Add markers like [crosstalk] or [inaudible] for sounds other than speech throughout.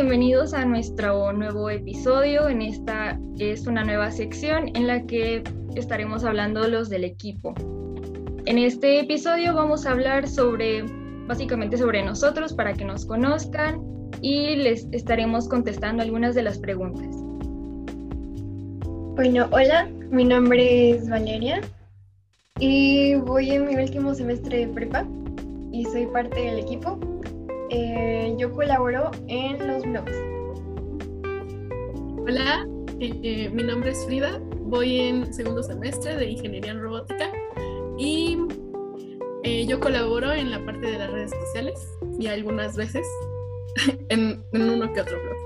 Bienvenidos a nuestro nuevo episodio. En esta es una nueva sección en la que estaremos hablando los del equipo. En este episodio vamos a hablar sobre, básicamente sobre nosotros para que nos conozcan y les estaremos contestando algunas de las preguntas. Bueno, hola, mi nombre es Valeria y voy en mi último semestre de prepa y soy parte del equipo. Eh, yo colaboro en los blogs. Hola, eh, mi nombre es Frida, voy en segundo semestre de Ingeniería en Robótica y eh, yo colaboro en la parte de las redes sociales y algunas veces [laughs] en, uno que otro blog.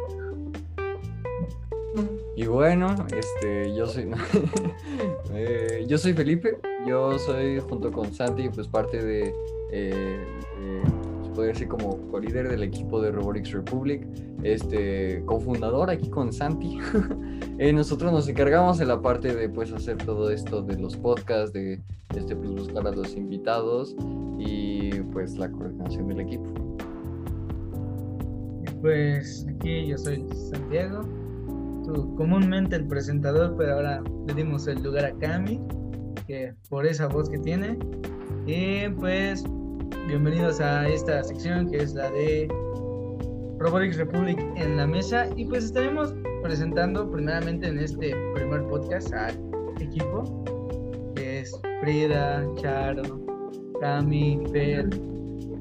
Y bueno, este, yo soy, [laughs] yo soy Felipe, yo soy junto con Santi, pues parte de puede decir como co-líder del equipo de Robotics Republic, este, cofundador aquí con Santi. [laughs] eh, nosotros nos encargamos de la parte de pues hacer todo esto de los podcasts, de este, pues, buscar a los invitados y pues la coordinación del equipo. Pues aquí yo soy Santiago, comúnmente el presentador, pero ahora le dimos el lugar a Cami, que por esa voz que tiene. Y pues bienvenidos a esta sección que es la de Robotics Republic en la mesa y pues estaremos presentando primeramente en este primer podcast al equipo es Frida, Charo, Cami, Fer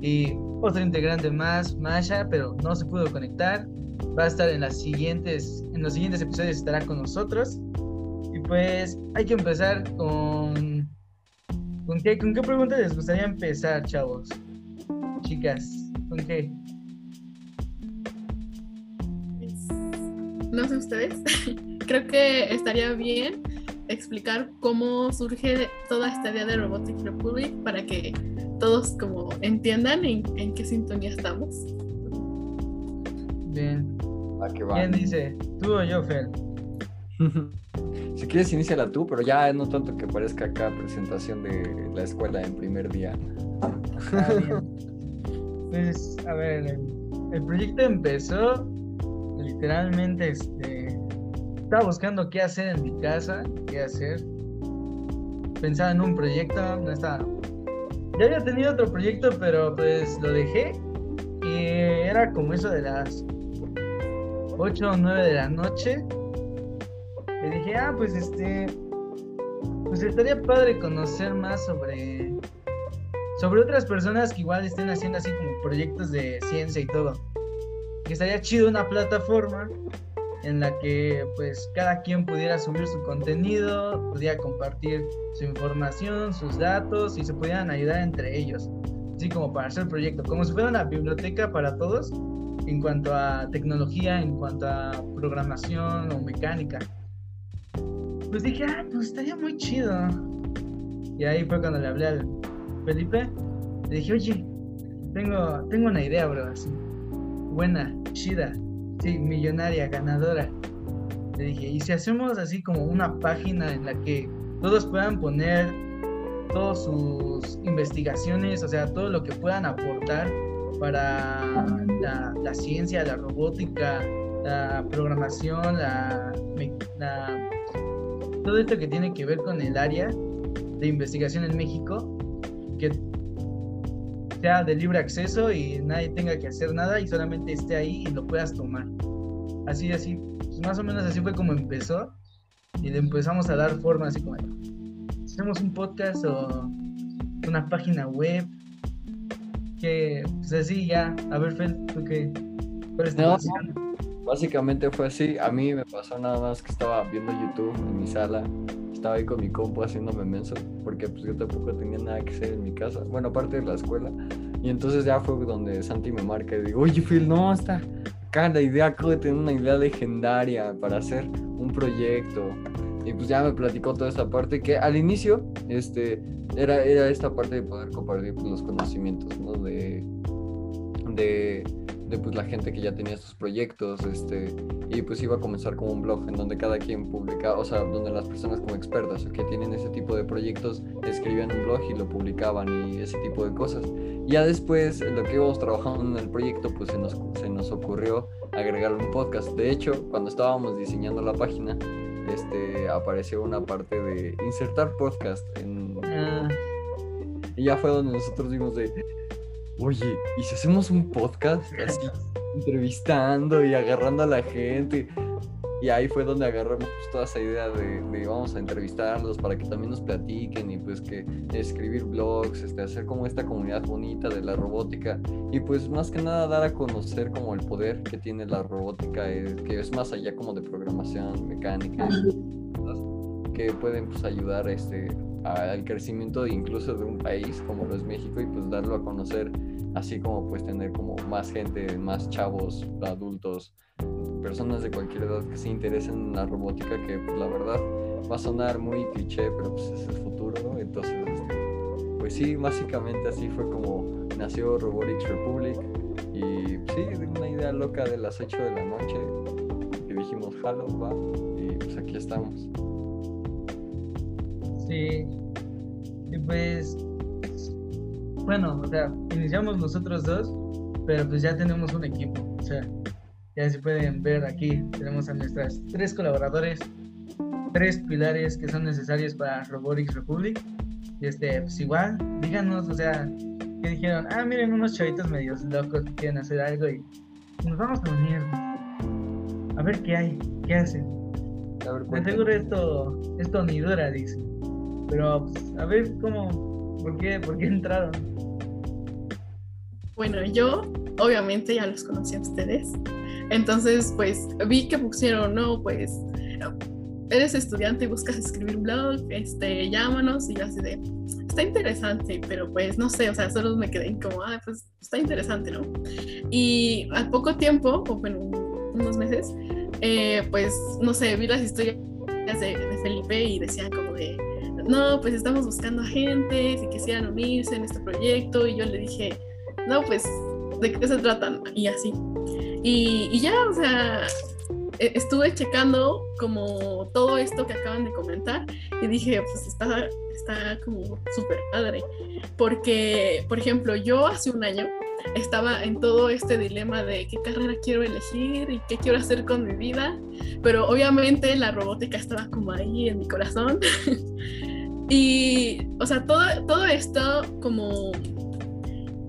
y otro integrante más, Masha, pero no se pudo conectar. Va a estar en las siguientes, en los siguientes episodios estará con nosotros. Y pues hay que empezar con ¿Con qué, ¿Con qué pregunta les gustaría empezar, chavos? Chicas, ¿con qué? No sé ustedes. [laughs] Creo que estaría bien explicar cómo surge toda esta idea de Robotics Republic para que todos como entiendan en, qué sintonía estamos. Bien. ¿Quién dice? ¿Tú o yo, Fer? [laughs] Si quieres, iníciala tú, pero ya no tanto que parezca acá presentación de la escuela en primer día. Pues, a ver, el, proyecto empezó literalmente, este, estaba buscando qué hacer en mi casa, qué hacer. Pensaba en un proyecto, no estaba. Ya había tenido otro proyecto, pero pues lo dejé y era como eso de las 8 o 9 de la noche le dije, ah, pues este, pues estaría padre conocer más sobre, sobre otras personas que igual estén haciendo así como proyectos de ciencia y todo. Que estaría chido una plataforma en la que pues cada quien pudiera subir su contenido, pudiera compartir su información, sus datos y se pudieran ayudar entre ellos. Así como para hacer el proyecto, como si fuera una biblioteca para todos en cuanto a tecnología, en cuanto a programación o mecánica pues dije, ah, pues estaría muy chido. Y ahí fue cuando le hablé al Felipe. Le dije, oye, tengo, tengo una idea, bro, así. Buena, chida, sí, millonaria, ganadora. Le dije, ¿y si hacemos así como una página en la que todos puedan poner todas sus investigaciones, o sea, todo lo que puedan aportar para la, ciencia, la robótica, la programación, la todo esto que tiene que ver con el área de investigación en México, que sea de libre acceso y nadie tenga que hacer nada y solamente esté ahí y lo puedas tomar. Así, así, pues más o menos así fue como empezó y le empezamos a dar forma así como, hacemos un podcast o una página web, que pues así ya, a ver Fel, ¿tú qué? ¿Cuál es tu Básicamente fue así. A mí me pasó nada más que estaba viendo YouTube en mi sala. Estaba ahí con mi compu haciéndome menso. Porque pues yo tampoco tenía nada que hacer en mi casa. Bueno, aparte de la escuela. Y entonces ya fue donde Santi me marca y digo, oye Phil, no, está acá la idea, acabo de tener una idea legendaria para hacer un proyecto. Y pues ya me platicó toda esta parte que al inicio este, era, era esta parte de poder compartir pues, los conocimientos, ¿no? De, de de pues la gente que ya tenía estos proyectos, este, y pues iba a comenzar como un blog en donde cada quien publicaba, o sea, donde las personas como expertas que tienen ese tipo de proyectos escribían un blog y lo publicaban y ese tipo de cosas. Ya después, lo que íbamos trabajando en el proyecto, pues se nos, se nos ocurrió agregar un podcast. De hecho, cuando estábamos diseñando la página, este, apareció una parte de insertar podcast en... Ah, Y ya fue donde nosotros vimos de, oye, ¿y si hacemos un podcast así, entrevistando y agarrando a la gente? Y ahí fue donde agarramos pues, toda esa idea de, de vamos a entrevistarlos para que también nos platiquen y pues que escribir blogs, este, hacer como esta comunidad bonita de la robótica y pues más que nada dar a conocer como el poder que tiene la robótica, eh, que es más allá como de programación, mecánica, que pueden pues ayudar este, al crecimiento de incluso de un país como lo es México y pues darlo a conocer así como pues tener como más gente, más chavos, adultos, personas de cualquier edad que se interesen en la robótica que pues, la verdad va a sonar muy cliché pero pues es el futuro ¿no? entonces este, pues sí básicamente así fue como nació Robotics Republic y sí de una idea loca de las 8 de la noche que dijimos halo va y pues aquí estamos sí. Y pues, bueno, o sea, iniciamos nosotros dos, pero pues ya tenemos un equipo. O sea, ya se pueden ver aquí, tenemos a nuestras tres colaboradores, tres pilares que son necesarios para Robotics Republic. Y este, pues igual, díganos, o sea, que dijeron, ah, miren unos chavitos medios locos que quieren hacer algo y nos vamos a unir. A ver qué hay, qué hacen. a ver De seguro esto, esto ni dura, dice. Pero pues, a ver cómo, por qué, por qué entraron. Bueno, yo obviamente ya los conocí a ustedes. Entonces, pues vi que pusieron, no, pues eres estudiante y buscas escribir blog, este, llámanos y yo así de, está interesante, pero pues no sé, o sea, solo me quedé como, ah, pues está interesante, ¿no? Y al poco tiempo, o bueno, unos meses, eh, pues no sé, vi las historias de, de Felipe y decían como no, pues estamos buscando gente, si quisieran unirse en este proyecto y yo le dije, no, pues, ¿de qué se tratan? Y así. Y, y ya, o sea, e- estuve checando como todo esto que acaban de comentar y dije, pues está, está como súper padre. Porque, por ejemplo, yo hace un año estaba en todo este dilema de qué carrera quiero elegir y qué quiero hacer con mi vida, pero obviamente la robótica estaba como ahí en mi corazón. [laughs] y, o sea, todo, todo esto como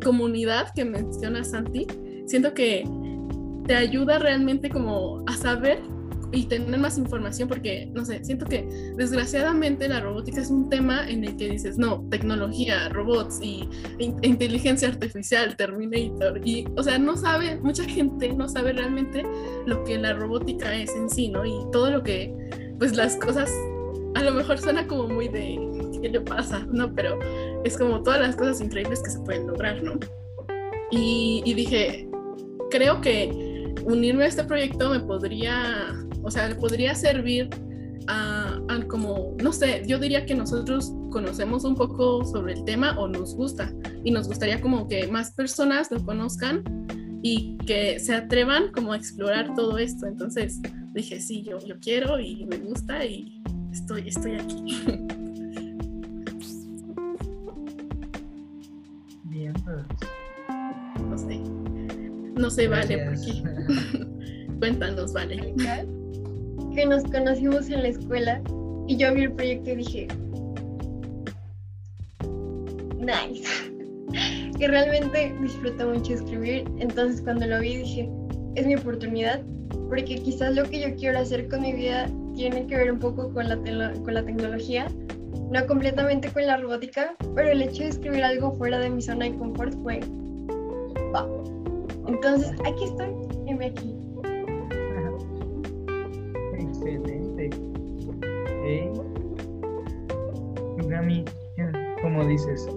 comunidad que menciona Santi, siento que te ayuda realmente como a saber y tener más información porque, no sé, siento que desgraciadamente la robótica es un tema en el que dices, no, tecnología, robots y in- inteligencia artificial, Terminator, y, o sea, no sabe, mucha gente no sabe realmente lo que la robótica es en sí, ¿no? Y todo lo que, pues las cosas, a lo mejor suena como muy de, ¿qué le pasa? No, pero es como todas las cosas increíbles que se pueden lograr, ¿no? Y, y dije, creo que unirme a este proyecto me podría, o sea, le podría servir a, a como, no sé, yo diría que nosotros conocemos un poco sobre el tema o nos gusta y nos gustaría como que más personas lo conozcan y que se atrevan como a explorar todo esto. Entonces dije, sí, yo, yo quiero y me gusta y estoy, estoy aquí. [laughs] no sé, vale, ¿por gracias. qué? [laughs] Cuéntanos, vale. que nos conocimos en la escuela y yo vi el proyecto y dije, nice, [laughs] que realmente disfruto mucho escribir, entonces cuando lo vi dije, es mi oportunidad, porque quizás lo que yo quiero hacer con mi vida tiene que ver un poco con la, con la tecnología, no completamente con la robótica, pero el hecho de escribir algo fuera de mi zona de confort fue, wow. Entonces aquí estoy, heme aquí. Excelente. Hey. Gami, ¿cómo dices?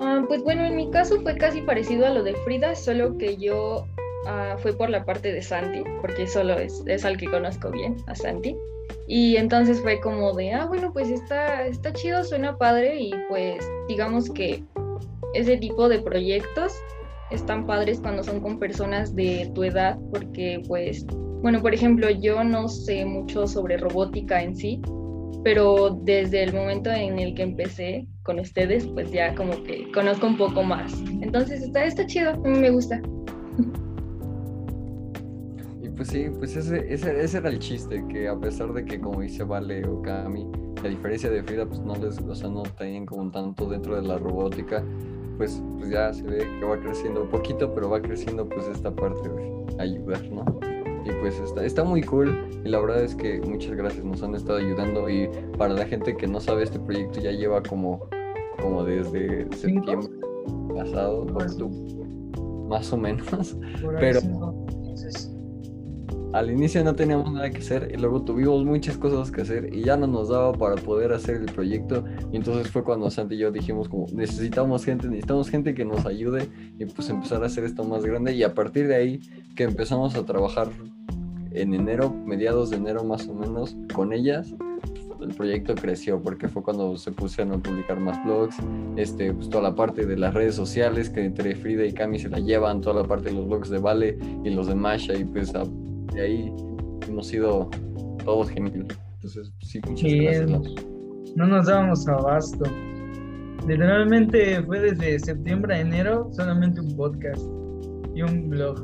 Ah, pues bueno, en mi caso fue casi parecido a lo de Frida, solo que yo ah, fue por la parte de Santi, porque solo es, es al que conozco bien, a Santi. Y entonces fue como de, ah, bueno, pues está, está chido, suena padre y pues digamos que ese tipo de proyectos están padres cuando son con personas de tu edad, porque pues, bueno, por ejemplo, yo no sé mucho sobre robótica en sí, pero desde el momento en el que empecé con ustedes, pues ya como que conozco un poco más. Entonces está, está chido, me gusta. Y pues sí, pues ese, ese, ese era el chiste, que a pesar de que como dice Vale o Cami, a diferencia de Frida, pues no les, o sea, no tenían como tanto dentro de la robótica, pues, pues ya se ve que va creciendo un poquito, pero va creciendo pues esta parte de ayudar, ¿no? Y pues está, está muy cool. Y la verdad es que muchas gracias, nos han estado ayudando. Y para la gente que no sabe este proyecto ya lleva como, como desde septiembre pasado, más o menos, pero. Al inicio no teníamos nada que hacer y luego tuvimos muchas cosas que hacer y ya no nos daba para poder hacer el proyecto. Y entonces fue cuando Santi y yo dijimos como necesitamos gente, necesitamos gente que nos ayude y pues empezar a hacer esto más grande y a partir de ahí que empezamos a trabajar en enero, mediados de enero más o menos con ellas el proyecto creció porque fue cuando se pusieron a publicar más blogs, este, pues toda la parte de las redes sociales que entre Frida y Cami se la llevan, toda la parte de los blogs de Vale y los de Masha y pues a- de ahí hemos sido todos geniales. Entonces, sí, muchas gracias. No nos dábamos abasto. Literalmente fue desde septiembre a enero solamente un podcast y un blog.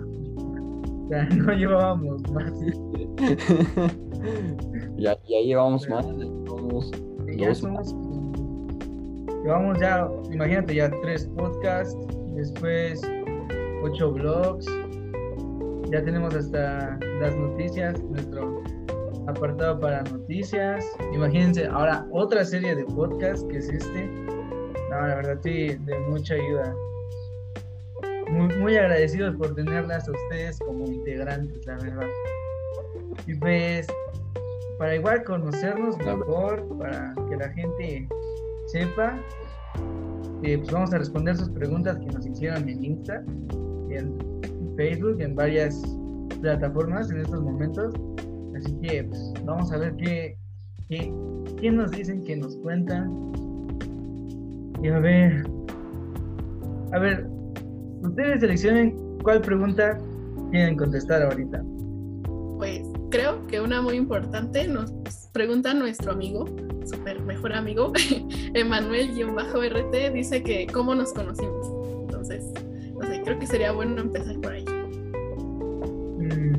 O sea, [laughs] no llevábamos más. [laughs] ya, ya llevamos más, Y ya Dos somos. Llevamos ya, imagínate, ya tres podcasts, después ocho blogs. Ya tenemos hasta las noticias, nuestro apartado para noticias. Imagínense, ahora otra serie de podcasts que es este. No, la verdad, sí, de mucha ayuda. Muy, muy agradecidos por tenerlas a ustedes como integrantes, la verdad. Y pues, para igual conocernos mejor, para que la gente sepa, eh, pues vamos a responder sus preguntas que nos hicieron en Insta, Facebook, en varias plataformas en estos momentos. Así que pues, vamos a ver qué, qué, nos dicen, qué nos cuentan. Y a ver, a ver, ustedes seleccionen cuál pregunta quieren contestar ahorita. Pues creo que una muy importante nos pregunta nuestro amigo, super mejor amigo, [laughs] Emanuel-RT, dice que cómo nos conocimos. Creo que sería bueno empezar por ahí. Mm,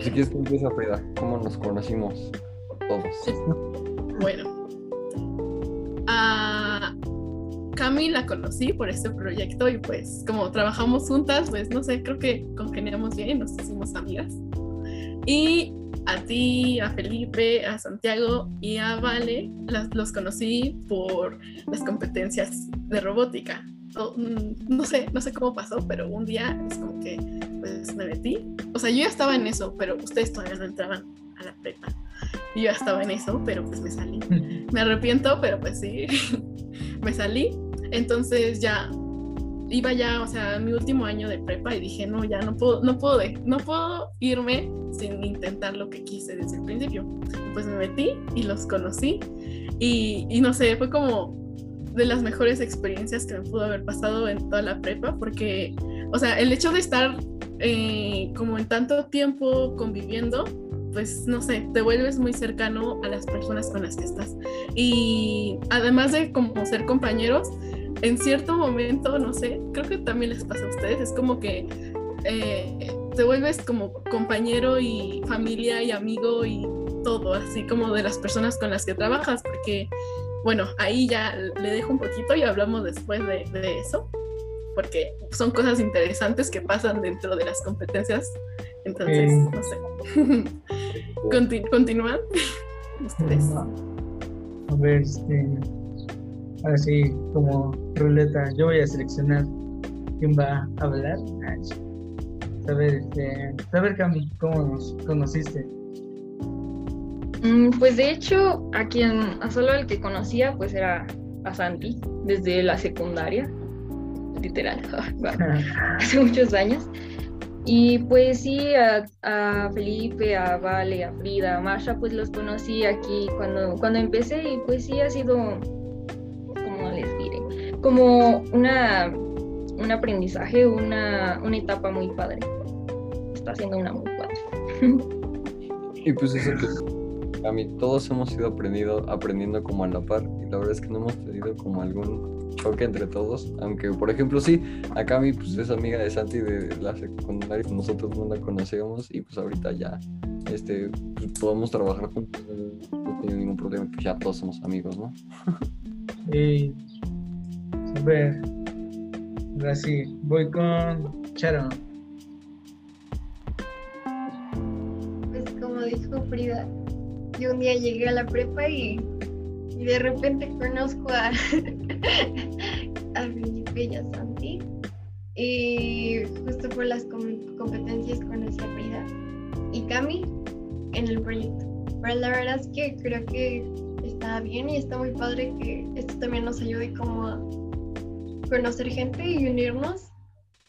Si quieres que empieza Frida, ¿cómo nos conocimos todos? Bueno, a Cami la conocí por este proyecto y pues como trabajamos juntas, pues no sé, creo que congeniamos bien, nos hicimos amigas. Y a ti, a Felipe, a Santiago y a Vale las- los conocí por las competencias de robótica. Mm, no sé, no sé cómo pasó, pero un día es como que pues me metí. O sea, yo ya estaba en eso, pero ustedes todavía no entraban a la prepa. Yo ya estaba en eso, pero pues me salí. Me arrepiento, pero pues sí, [laughs] me salí. Entonces ya iba ya, o sea, mi último año de prepa y dije, no, ya no puedo, no puedo, no puedo irme sin intentar lo que quise desde el principio. Pues me metí y los conocí y, y no sé, fue como de las mejores experiencias que me pudo haber pasado en toda la prepa porque, o sea, el hecho de estar eh, como en tanto tiempo conviviendo, pues no sé, te vuelves muy cercano a las personas con las que estás. Y además de como ser compañeros, en cierto momento, no sé, creo que también les pasa a ustedes, es como que eh, te vuelves como compañero y familia y amigo y todo, así como de las personas con las que trabajas, porque, bueno, ahí ya le dejo un poquito y hablamos después de, de eso, porque son cosas interesantes que pasan dentro de las competencias. Entonces, Eh. no sé. [laughs] Conti- ¿Continúan? [laughs] Ustedes. A ver, este. Ahora sí, como ruleta, yo voy a seleccionar quién va a hablar. Ay, Saber, este. Saber, Cami, cómo nos conociste. Mm, Pues de hecho, a quien, a solo el que conocía, pues era a Santi, desde la secundaria, literal, [laughs] [laughs] hace muchos años. Y pues sí, a, a Felipe, a Vale, a Frida, a Masha, pues los conocí aquí cuando, cuando empecé y pues sí ha sido, como les diré, como una un aprendizaje, una, una etapa muy padre. Está siendo una muy padre. [laughs] Y pues eso que a mí todos hemos ido aprendido, aprendiendo como a la par y la verdad es que no hemos tenido como algún choque entre todos, aunque por ejemplo sí, acá mi pues es amiga de Santi de la secundaria, pues, nosotros no la conocíamos y pues ahorita ya este pues, podemos trabajar juntos, no tiene ningún problema, pues ya todos somos amigos, ¿no? [laughs] Y ver, ahora sí, voy con Charo. Pues como dijo Frida, yo un día llegué a la prepa y, de repente conozco a, [laughs] a Felipe y a Santi. Y justo por las com- competencias conocí a Frida y Cami en el proyecto. Pero la verdad es que creo que está bien y está muy padre que esto también nos ayude como a conocer gente y unirnos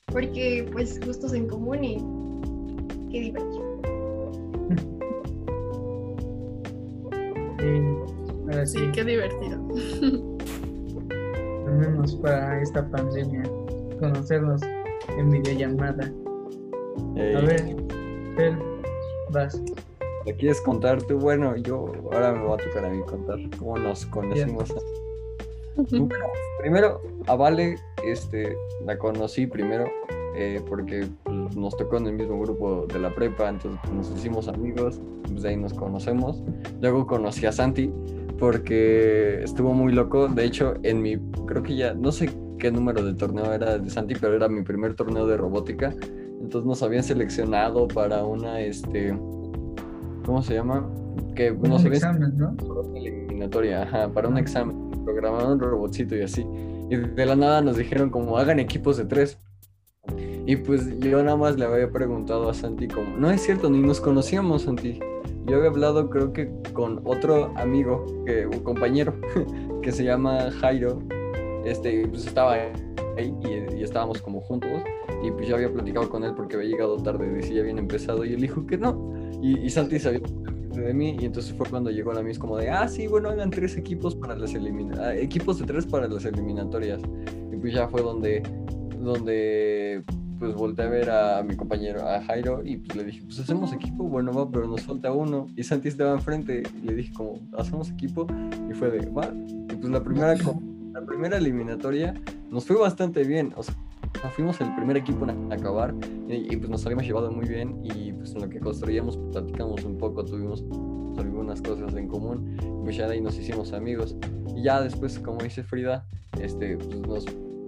porque pues gustos en común y qué divertido. Ahora sí, Sí, qué divertido. tenemos para esta pandemia conocernos en videollamada. A Eh, ver, Fer, vas. ¿Le quieres contar tú? Bueno, yo ahora me va a tocar a mí contar cómo nos conocimos. Primero, a Vale, este, la conocí primero eh, porque pues, nos tocó en el mismo grupo de la prepa, entonces pues, nos hicimos amigos, pues de ahí nos conocemos. Luego conocí a Santi porque estuvo muy loco. De hecho, en mi, creo que ya, no sé qué número de torneo era de Santi, pero era mi primer torneo de robótica. Entonces nos habían seleccionado para una, este, ¿cómo se llama? Que Un habían examen, ¿no? una eliminatoria, ajá, para un examen, programaron un robotcito y así. Y de la nada nos dijeron como hagan equipos de tres. Y pues yo nada más le había preguntado a Santi como, no es cierto, ni nos conocíamos Santi. Yo había hablado creo que con otro amigo, que, un compañero, [laughs] que se llama Jairo. Este, pues estaba ahí y, y estábamos como juntos. Y pues yo había platicado con él porque había llegado tarde, decía habían empezado. Y él dijo que no. Y, y Santi sabía de mí y entonces fue cuando llegó la mis como de ah sí bueno hagan tres equipos para las elimina equipos de tres para las eliminatorias y pues ya fue donde donde pues volteé a ver a mi compañero a Jairo y pues le dije pues hacemos equipo bueno va pero nos falta uno. Y Santi estaba enfrente y le dije como hacemos equipo y fue de va y pues la primera la primera eliminatoria nos fue bastante bien. O sea fuimos el primer equipo en acabar y, y, pues nos habíamos llevado muy bien. Y pues en lo que construíamos pues, platicamos un poco, tuvimos algunas cosas en común, pues ya de ahí nos hicimos amigos. Y ya después como dice Frida, este, pues nos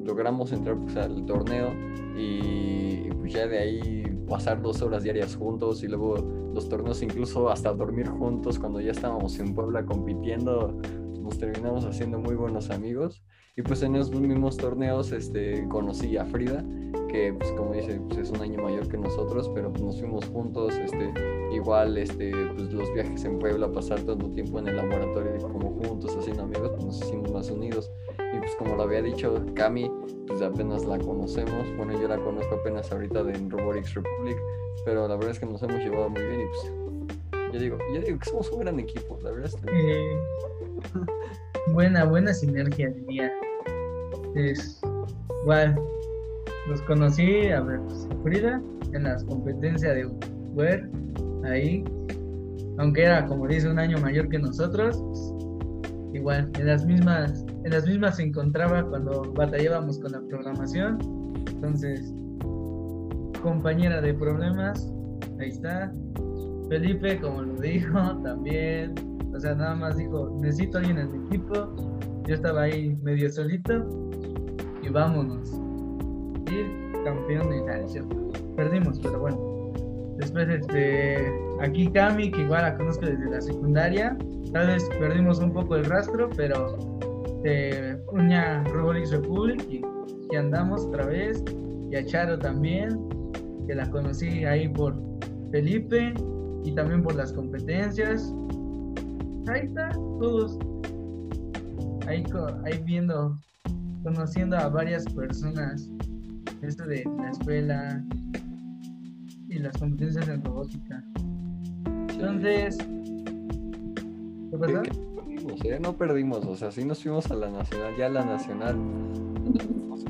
logramos entrar pues, al torneo y, pues ya de ahí pasar dos horas diarias juntos y luego los torneos incluso hasta dormir juntos cuando ya estábamos en Puebla compitiendo, nos terminamos haciendo muy buenos amigos y pues en esos mismos torneos este, conocí a Frida, que pues como dice, pues es un año mayor que nosotros, pero pues, nos fuimos juntos, este, igual este, pues los viajes en Puebla, pasar tanto tiempo en el laboratorio como juntos haciendo amigos, pues nos hicimos más unidos. Y pues como lo había dicho Cami, pues apenas la conocemos, bueno yo la conozco apenas ahorita de Robotics Republic, pero la verdad es que nos hemos llevado muy bien y pues yo digo, yo digo que somos un gran equipo, la verdad es que... [laughs] Buena, buena sinergia diría. Es igual. Los conocí a ver, pues, Frida en las competencias de Web, ahí. Aunque era, como dice, un año mayor que nosotros. pues, igual, en las mismas, en las mismas se encontraba cuando batallábamos con la programación. Entonces, compañera de problemas, ahí está. Felipe, como lo dijo, [laughs] también. O sea, nada más dijo, necesito alguien en mi equipo. Yo estaba ahí medio solito. Y vámonos. Y campeón de Nación. Perdimos, pero bueno. Después, este, aquí Cami, que igual la conozco desde la secundaria. Tal vez perdimos un poco el rastro, pero eh, uña Robotics Republic y, y andamos otra vez. Y a Charo también, que la conocí ahí por Felipe y también por las competencias. Ahí está, todos. Ahí, ahí viendo, conociendo a varias personas. Esto de la escuela y las competencias en robótica. Entonces, que perdimos, ¿eh? No perdimos, o sea, sí nos fuimos a la nacional, ya a la nacional.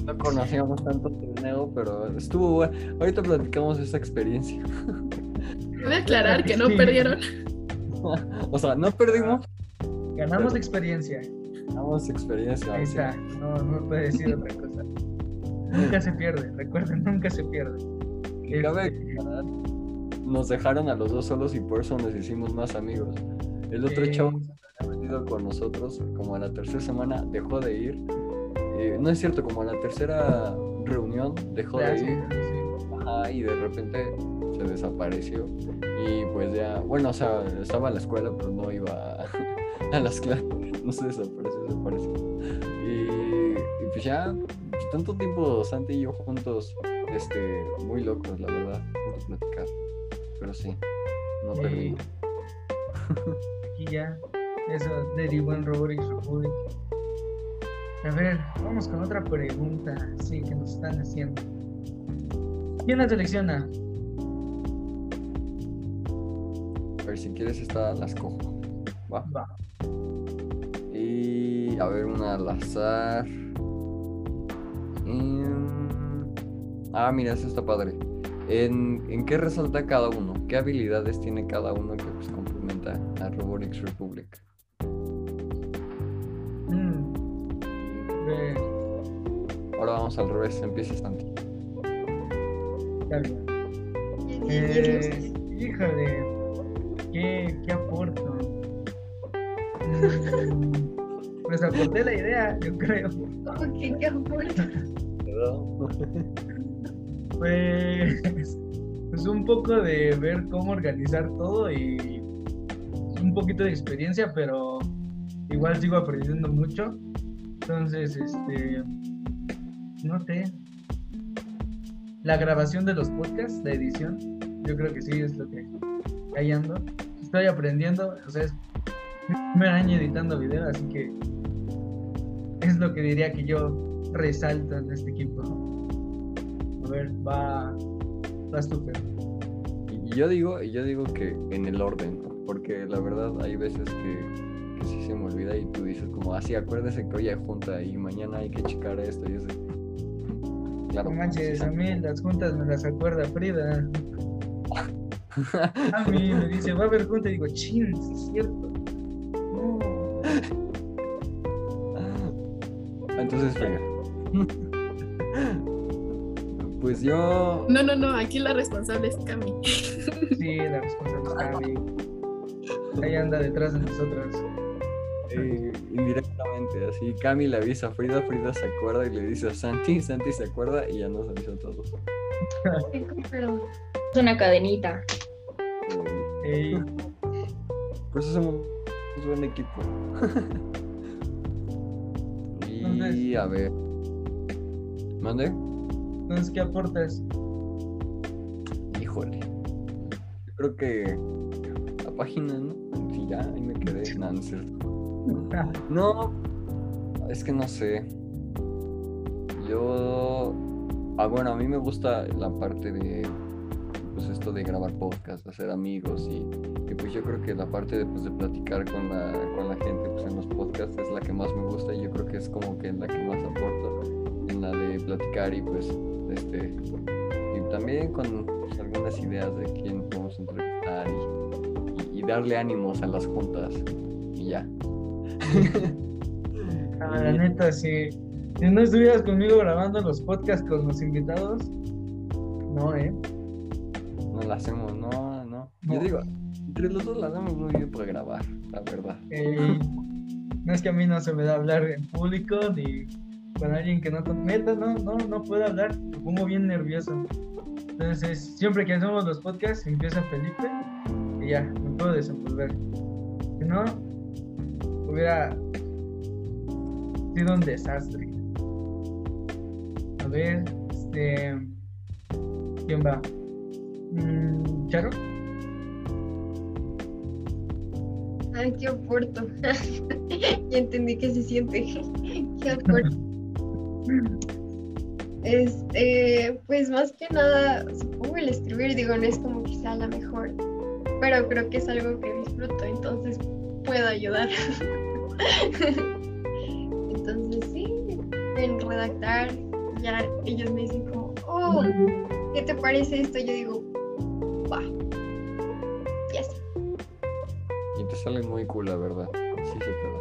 No conocíamos tanto torneo, pero estuvo bueno. Ahorita platicamos esa experiencia. Voy a aclarar que no Sí. perdieron. [laughs] o sea, no perdimos, Ganamos experiencia. ganamos experiencia. Ahí sí. está. No, no puede decir otra cosa. Nunca se pierde, recuerden, nunca se pierde. Cabe Este, nos dejaron a los dos solos y por eso nos hicimos más amigos. El otro eh, chavo que había venido con nosotros, como a la tercera semana, dejó de ir. Eh, no es cierto, como a la tercera reunión dejó ya, de ir. sí. Ajá, y de repente se desapareció. Y pues ya, bueno, o sea, estaba en la escuela, pero no iba a, [laughs] a las clases. No se desapareció, desapareció. Y, y pues ya, pues, tanto tiempo Santi y yo juntos, este, muy locos, la verdad, juntos platicar. Pero sí, no perdimos. [laughs] Ya, eso derivó en Robotics Republic. A ver, vamos con otra pregunta, sí, que nos están haciendo. ¿Quién la selecciona? A ver, si quieres esta las cojo. Va. Va. Y a ver, una al azar. Em, Ah, mira, esta está padre. ¿En, en qué resalta cada uno? ¿Qué habilidades tiene cada uno que pues, Robotics Republic? Mm, eh, Ahora vamos al revés, empieza Santi. y- Eh, híjole, ¿qué, qué aporto? Mm, pues aporté la idea, yo creo. Ok, qué aporto. Pues, pues un poco de ver cómo organizar todo y poquito de experiencia, pero igual sigo aprendiendo mucho. Entonces, este, no sé. La grabación de los podcasts, la edición, yo creo que sí es lo que ahí ando. Estoy aprendiendo, o sea, es mi primer año editando video, así que es lo que diría que yo resalto en este equipo. A ver, va, Fer. Y yo digo, yo digo que en el orden. Porque la verdad hay veces que, que sí se me olvida y tú dices como así, acuérdese que hoy hay junta y mañana hay que checar esto y eso. Claro. No manches, sí, a mí las juntas me las acuerda Frida. [laughs] A mí me dice, va a haber junta y digo, chin, sí es cierto. No. Entonces, venga. [laughs] Pues yo. No, no, no, aquí la responsable es Cami. Sí, la responsabilidad de Cami. Ahí anda detrás de nosotros. eh, indirectamente, así. Cami le avisa a Frida, Frida se acuerda y le dice a Santi, Santi se acuerda y ya nos avisó a todos. Pero Es una cadenita. Eh, eso somos un buen equipo. [laughs] y a ver. ¿Mande? entonces, ¿qué aportas? Híjole. Yo creo que página, ¿no? Sí, ya, ahí me quedé. No, no es cierto. No, es que no sé. Yo. Ah, bueno, a mí me gusta la parte de. Pues esto de grabar podcast, hacer amigos y, y pues yo creo que la parte de, pues, de platicar con la, con la gente pues, en los podcasts es la que más me gusta y yo creo que es como que la que más aporto en la de platicar y pues este y también con pues, algunas ideas de quién podemos entrevistar y, y- y darle ánimos a las juntas y ya. [laughs] Ah, la neta, si, si no estuvieras conmigo grabando los podcasts con los invitados, no, ¿eh? No la hacemos, no, no. Yo digo, entre los dos la damos muy bien para grabar, la verdad. Ey, no es que a mí no se me da hablar en público ni con alguien que no neta, no, no, no puedo hablar, me pongo bien nervioso. Entonces, siempre que hacemos los podcasts, empieza Felipe y ya, puedo desenvolver. Si no, hubiera sido un desastre. A ver, este. ¿Quién va? Mm, ¿Charo? Ay, qué aporto. [laughs] ya entendí que se siente. [laughs] qué aporto. Este, pues más que nada, supongo el escribir, digo, no es como que sea la mejor, pero creo que es algo que disfruto, entonces puedo ayudar. [laughs] entonces sí, en redactar ya ellos me dicen como, oh, ¿qué te parece esto? Yo digo, va. Y así. Y te sale muy cool, la verdad. Sí se te da.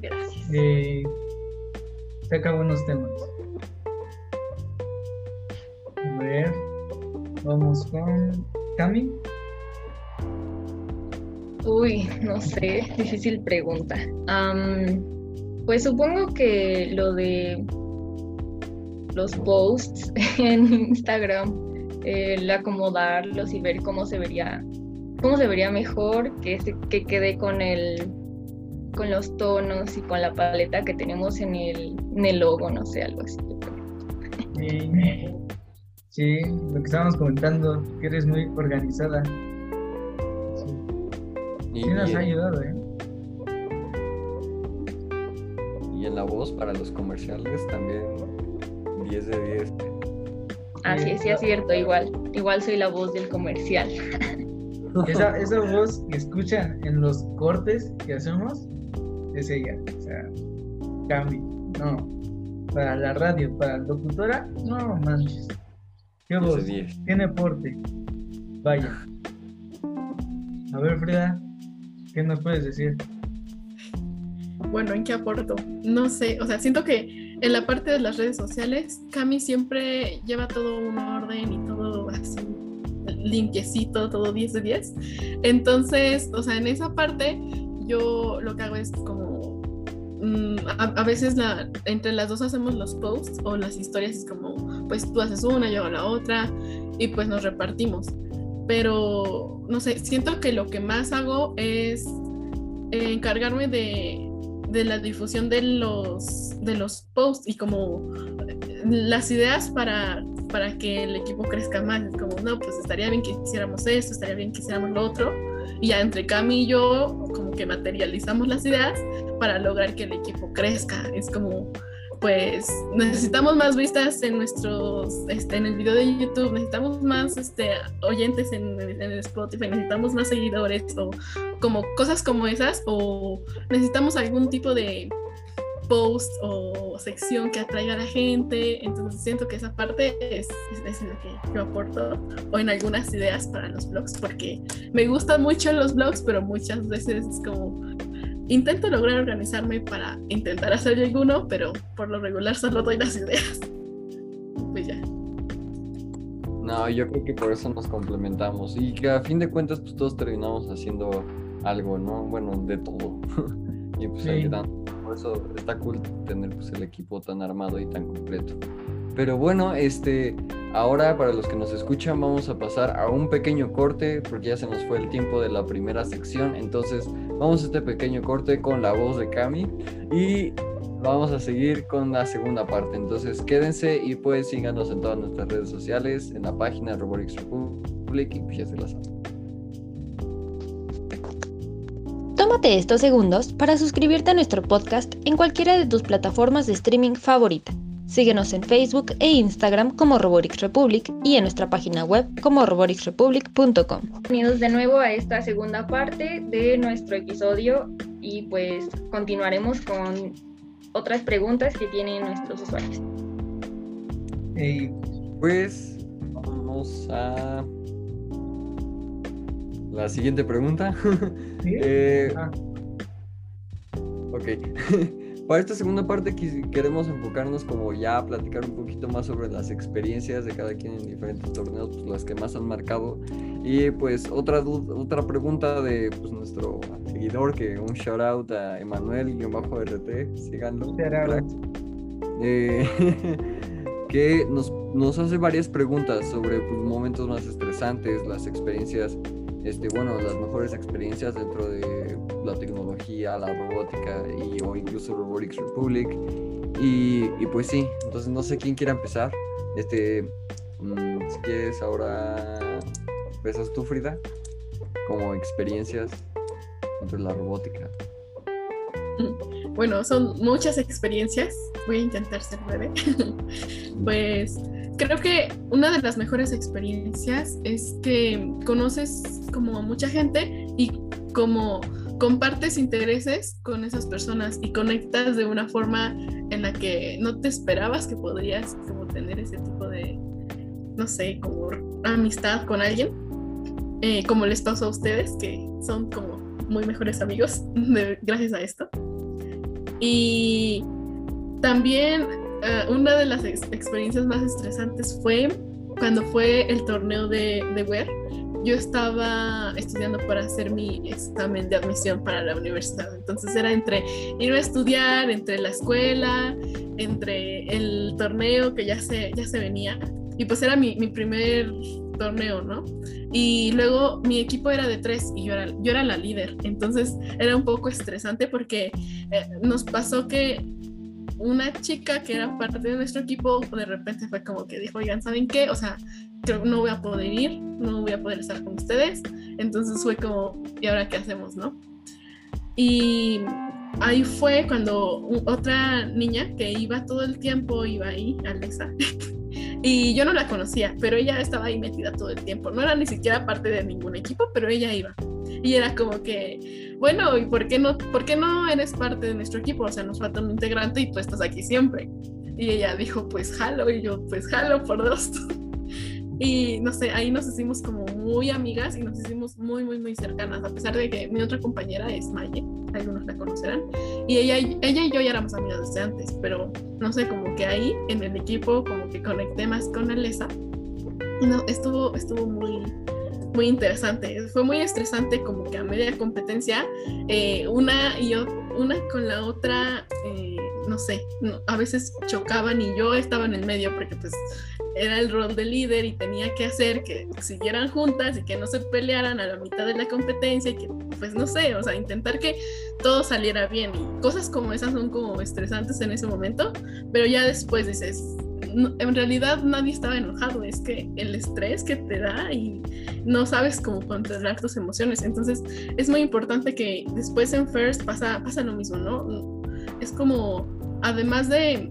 Gracias. Eh, saca buenos temas. A ver, vamos con Cami. Uy, no sé, difícil pregunta. Am, pues supongo que lo de los posts [laughs] en Instagram, el acomodarlos y ver cómo se vería, cómo se vería mejor, que, se- que quede con el con los tonos y con la paleta que tenemos en el, en el logo, no sé, algo así. Eh, sí, lo que estábamos comentando, que eres muy organizada. Y, sí nos y- ha ayudado, ¿eh? y en la voz para los comerciales también 10 de 10. Así es, sí es cierto, igual. Igual soy la voz del comercial. [laughs] Esa, esa voz que escuchan en los cortes que hacemos es ella. O sea, Cami. No. Para la radio, para la locutora, no manches. Qué 10 de voz. 10. Tiene porte. Vaya. A ver, Frida, ¿qué nos puedes decir? Bueno, ¿en qué aporto? No sé, o sea, siento que en la parte de las redes sociales, Cami siempre lleva todo un orden y todo así limpiecito, todo 10 de 10. Entonces, o sea, en esa parte yo lo que hago es como, mm, a, a veces la, entre las dos hacemos los posts o las historias, es como, pues tú haces una, yo hago la otra y pues nos repartimos. Pero, no sé, siento que lo que más hago es eh, encargarme de, de la difusión de los, de los posts y como eh, las ideas para, para que el equipo crezca más. Como, no, pues estaría bien que hiciéramos esto, estaría bien que hiciéramos lo otro. Y ya entre Cami y yo, como que materializamos las ideas para lograr que el equipo crezca. Es como, pues necesitamos más vistas en nuestros, este, en el video de YouTube, necesitamos más este, oyentes en, en Spotify, necesitamos más seguidores o como cosas como esas o necesitamos algún tipo de post o sección que atraiga a la gente. Entonces siento que esa parte es, es, que yo aporto o en algunas ideas para los blogs porque me gustan mucho los blogs, pero muchas veces es como intento lograr organizarme para intentar hacer alguno, pero por lo regular solo doy las ideas. Pues ya. No, yo creo que por eso nos complementamos y que a fin de cuentas pues todos terminamos haciendo algo, ¿no? Bueno, de todo. [laughs] y pues Sí. ayudando. Por eso está cool tener pues el equipo tan armado y tan completo. Pero bueno, este, ahora para los que nos escuchan vamos a pasar a un pequeño corte porque ya se nos fue el tiempo de la primera sección. Entonces vamos a este pequeño corte con la voz de Cami y vamos a seguir con la segunda parte. Entonces quédense y pues síganos en todas nuestras redes sociales, en la página Robotics Republic y ya se la saben. Tómate estos segundos para suscribirte a nuestro podcast en cualquiera de tus plataformas de streaming favorita. Síguenos en Facebook e Instagram como Robotics Republic y en nuestra página web como roboticsrepublic.com. Bienvenidos de nuevo a esta segunda parte de nuestro episodio y pues continuaremos con otras preguntas que tienen nuestros usuarios. Eh, Pues vamos a la siguiente pregunta. [laughs] ¿sí? Eh, Ah. Ok. [laughs] Para esta segunda parte queremos enfocarnos como ya a platicar un poquito más sobre las experiencias de cada quien en diferentes torneos, pues las que más han marcado. Y pues otra otra pregunta de pues, nuestro seguidor, que un shout out a Emanuel-RT, síganlo. Eh, [laughs] que nos, nos hace varias preguntas sobre pues, momentos más estresantes, las experiencias, este, bueno, las mejores experiencias dentro de la tecnología, la robótica y, o incluso Robotics Republic. Y, pues sí, entonces no sé quién quiera empezar. Este, mm, si quieres ahora empiezas tú, Frida, como experiencias dentro de la robótica. [laughs] Bueno, son muchas experiencias. Voy a intentar ser breve. [laughs] pues creo que una de las mejores experiencias es que conoces como a mucha gente y como compartes intereses con esas personas y conectas de una forma en la que no te esperabas que podrías como tener ese tipo de, no sé, como amistad con alguien, eh, como les pasó a ustedes, que son como muy mejores amigos [laughs] gracias a esto. Y también eh, una de las experiencias más estresantes fue cuando fue el torneo de, de WER yo estaba estudiando para hacer mi examen de admisión para la universidad. Entonces era entre irme a estudiar, entre la escuela, entre el torneo que ya se, ya se venía. Y pues era mi, mi primer torneo, ¿no? Y luego mi equipo era de tres y yo era, yo era la líder. Entonces era un poco estresante porque eh, nos pasó que una chica que era parte de nuestro equipo de repente fue como que dijo, oigan, ¿saben qué? O sea, no voy a poder ir, no voy a poder estar con ustedes. Entonces fue como, ¿y ahora qué hacemos, no? Y ahí fue cuando otra niña que iba todo el tiempo, iba ahí, Alexa, [laughs] y yo no la conocía, pero ella estaba ahí metida todo el tiempo. No era ni siquiera parte de ningún equipo, pero ella iba. Y era como que, bueno, ¿y por qué no, por qué no eres parte de nuestro equipo? O sea, nos falta un integrante y tú estás aquí siempre. Y ella dijo, pues jalo, y yo, pues jalo por dos. [laughs] Y no sé, ahí nos hicimos como muy amigas y nos hicimos muy, muy, muy cercanas, a pesar de que mi otra compañera es Maye, algunos la conocerán, y ella, ella y yo ya éramos amigas desde antes, pero no sé, como que ahí en el equipo como que conecté más con Alesa no, estuvo, estuvo muy, muy interesante. Fue muy estresante como que a media competencia, eh, una y yo, una con la otra, eh, no sé, a veces chocaban y yo estaba en el medio porque pues era el rol de líder y tenía que hacer que siguieran juntas y que no se pelearan a la mitad de la competencia y que, pues no sé, o sea, intentar que todo saliera bien. Y cosas como esas son como estresantes en ese momento, pero ya después dices, en realidad nadie estaba enojado, es que el estrés que te da y no sabes cómo controlar tus emociones. Entonces es muy importante que después en First pasa, pasa lo mismo, ¿no? Es como, además de,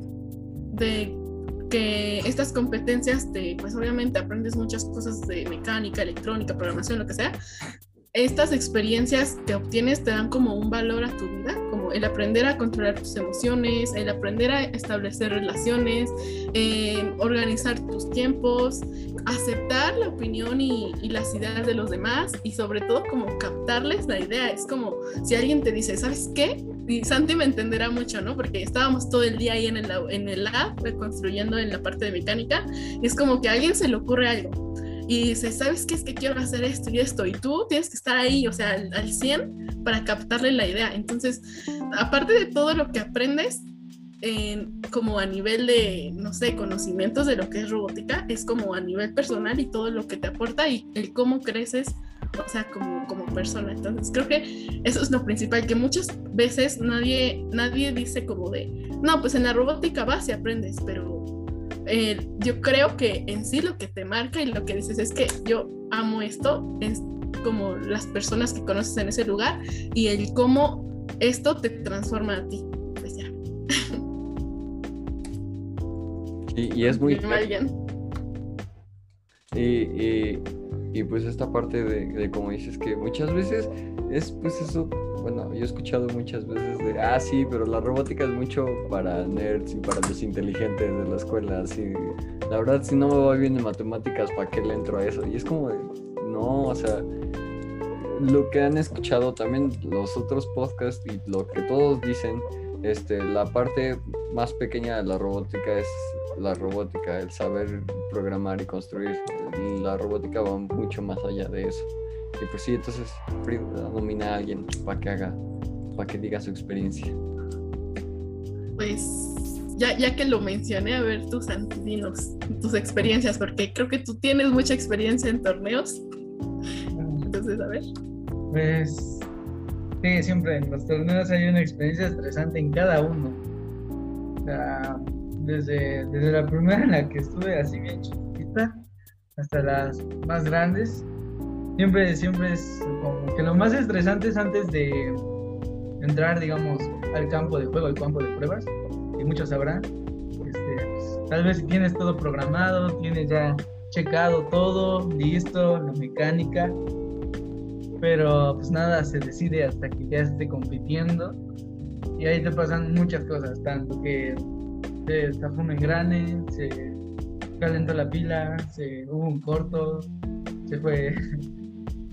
que estas competencias te, pues obviamente aprendes muchas cosas de mecánica, electrónica, programación, lo que sea. Estas experiencias que obtienes te dan como un valor a tu vida, como el aprender a controlar tus emociones, el aprender a establecer relaciones, eh, organizar tus tiempos, aceptar la opinión y, las ideas de los demás y sobre todo como captarles la idea. Es como si alguien te dice, ¿sabes qué? y Santi me entenderá mucho, ¿no? Porque estábamos todo el día ahí en el, lab, construyendo en la parte de mecánica, es como que a alguien se le ocurre algo. Y dice, ¿sabes qué? Es que quiero hacer esto y esto. Y tú tienes que estar ahí, o sea, al, al 100 para captarle la idea. Entonces, aparte de todo lo que aprendes, como a nivel de, no sé, conocimientos de lo que es robótica, es como a nivel personal y todo lo que te aporta y el cómo creces o sea, como, como persona. Entonces creo que eso es lo principal, que muchas veces nadie, nadie dice como de, no, pues en la robótica vas y aprendes, pero eh, yo creo que en sí lo que te marca y lo que dices es que yo amo esto, es como las personas que conoces en ese lugar y el cómo esto te transforma a ti. Pues ya. Y, y es muy... Y, y, y pues esta parte de, de, como dices que muchas veces es pues eso, bueno, yo he escuchado muchas veces de, ah, sí, pero la robótica es mucho para nerds y para los inteligentes de la escuela, así, la verdad si no me va bien en matemáticas, ¿para qué le entro a eso? Y es como de, no, o sea, lo que han escuchado también los otros podcasts y lo que todos dicen, este, la parte más pequeña de la robótica es la robótica, el saber programar y construir. La robótica va mucho más allá de eso. Y pues sí, entonces nomina a alguien para que haga, para que diga su experiencia. Pues ya, ya que lo mencioné, a ver tus antidinos, tus experiencias, porque creo que tú tienes mucha experiencia en torneos. Entonces, a ver. Pues sí, siempre en los torneos hay una experiencia estresante en cada uno. O sea, desde, desde la primera en la que estuve así bien chiquita hasta las más grandes. Siempre, siempre es como que lo más estresante es antes de entrar, digamos, al campo de juego, al campo de pruebas, y muchos sabrán. Este, pues, tal vez tienes todo programado, tienes ya checado todo, listo, la mecánica. pero pues nada se decide hasta que ya esté compitiendo y ahí te pasan muchas cosas, tanto que se estafó un engrane, se calentó la pila, se hubo un corto, se fue. [laughs]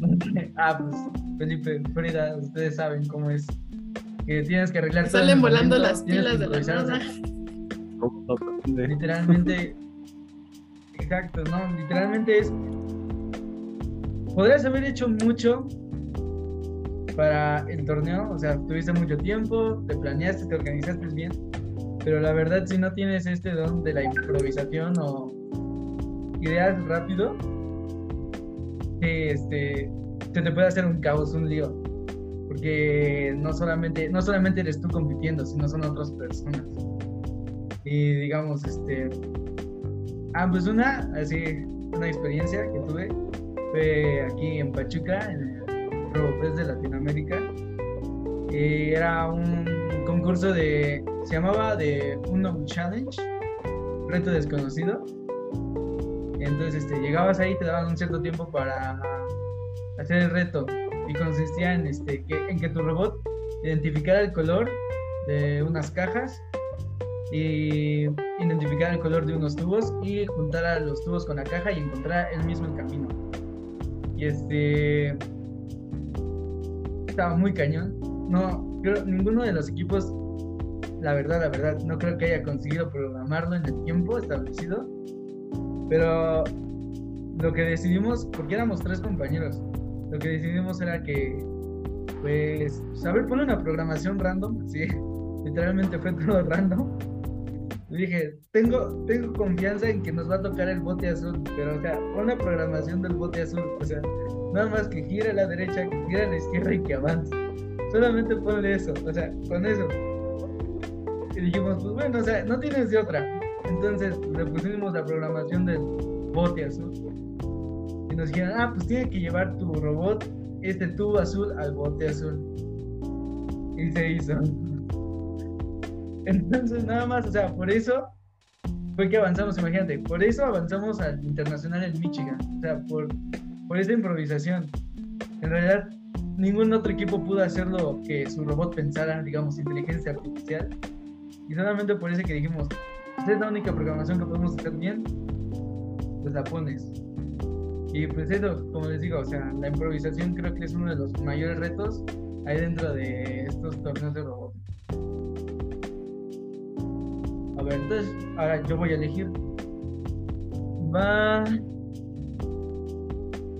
[laughs] ah, pues Felipe, Frida, ustedes saben cómo es. Que tienes que arreglar Salen volando las pilas de la nada. Literalmente. Exacto, ¿no? Literalmente es. Podrías haber hecho mucho para el torneo, o sea, tuviste mucho tiempo, te planeaste, te organizaste bien, pero la verdad si no tienes este don de la improvisación o ideas rápido, que este, se te puede hacer un caos, un lío, porque no solamente, no solamente eres tú compitiendo, sino son otras personas. Y digamos, este, ah, pues una, así, una experiencia que tuve fue aquí en Pachuca, en el RoboFest de Latinoamérica. Eh, era un concurso de, se llamaba de Unknown Challenge, reto desconocido. Entonces, este, llegabas ahí, te daban un cierto tiempo para hacer el reto y consistía en, este, que, en que tu robot identificara el color de unas cajas y identificara el color de unos tubos y juntara los tubos con la caja y encontrara él mismo el camino. Y este estaba muy cañón. No, creo ninguno de los equipos, la verdad, la verdad, no creo que haya conseguido programarlo en el tiempo establecido. Pero lo que decidimos, porque éramos tres compañeros, lo que decidimos era que, pues, saber poner una programación random, así, [laughs] literalmente fue todo [laughs] random. Y dije, tengo, tengo confianza en que nos va a tocar el bote azul, pero o sea, pon la programación del bote azul, o sea, nada más que gire a la derecha, que gire a la izquierda y que avance. Solamente ponle eso, o sea, con eso. Y dijimos, pues bueno, o sea, no tienes de otra. Entonces le pusimos la programación del bote azul. Y nos dijeron, ah, pues tiene que llevar tu robot este tubo azul al bote azul. Y se hizo. Entonces, nada más, o sea, por eso fue que avanzamos, imagínate, por eso avanzamos al internacional en Michigan, o sea, por, por esa improvisación. En realidad, ningún otro equipo pudo hacer lo que su robot pensara, digamos, inteligencia artificial. Y solamente por eso que dijimos, esta es la única programación que podemos hacer bien, pues la pones. Y pues eso, como les digo, o sea, la improvisación creo que es uno de los mayores retos ahí dentro de estos torneos de robots. A ver, entonces, ahora yo voy a elegir. Va.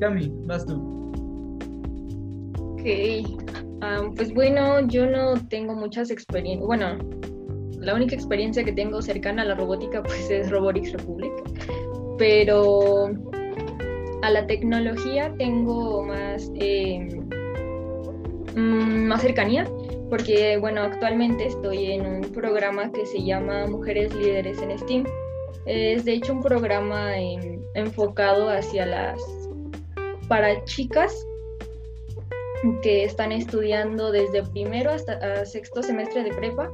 Cami, vas tú. Ok, am, pues bueno, yo no tengo muchas experiencias, bueno, la única experiencia que tengo cercana a la robótica pues es Robotics Republic, pero a la tecnología tengo más, eh, mm, más cercanía, porque bueno, actualmente estoy en un programa que se llama Mujeres Líderes en STEAM. Es de hecho un programa en- enfocado hacia las, para chicas que están estudiando desde primero hasta sexto semestre de prepa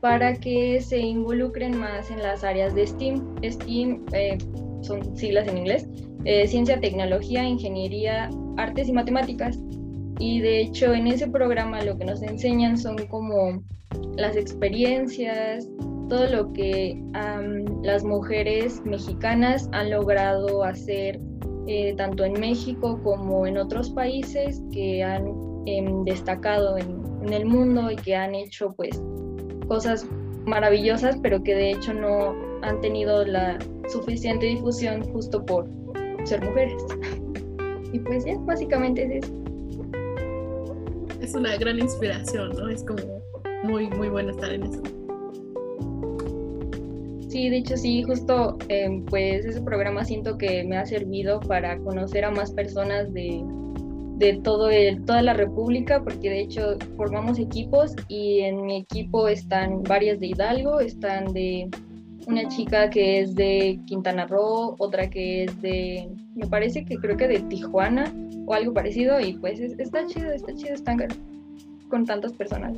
para que se involucren más en las áreas de STEAM. STEAM eh, son siglas en inglés, eh, ciencia, tecnología, ingeniería, artes y matemáticas. Y de hecho en ese programa lo que nos enseñan son como las experiencias, todo lo que am, las mujeres mexicanas han logrado hacer eh, tanto en México como en otros países que han em, destacado en, en el mundo y que han hecho pues cosas maravillosas, pero que de hecho no han tenido la suficiente difusión justo por ser mujeres. [laughs] Y pues ya, básicamente es eso. Es una gran inspiración, ¿no? Es como muy, muy bueno estar en eso. Sí, de hecho sí, justo em, pues ese programa siento que me ha servido para conocer a más personas de, de todo el, toda la República, porque de hecho formamos equipos y en mi equipo están varias de Hidalgo, están de una chica que es de Quintana Roo, otra que es de, me parece que creo que de Tijuana o algo parecido, y pues es- está chido, está chido estar con tantas personas.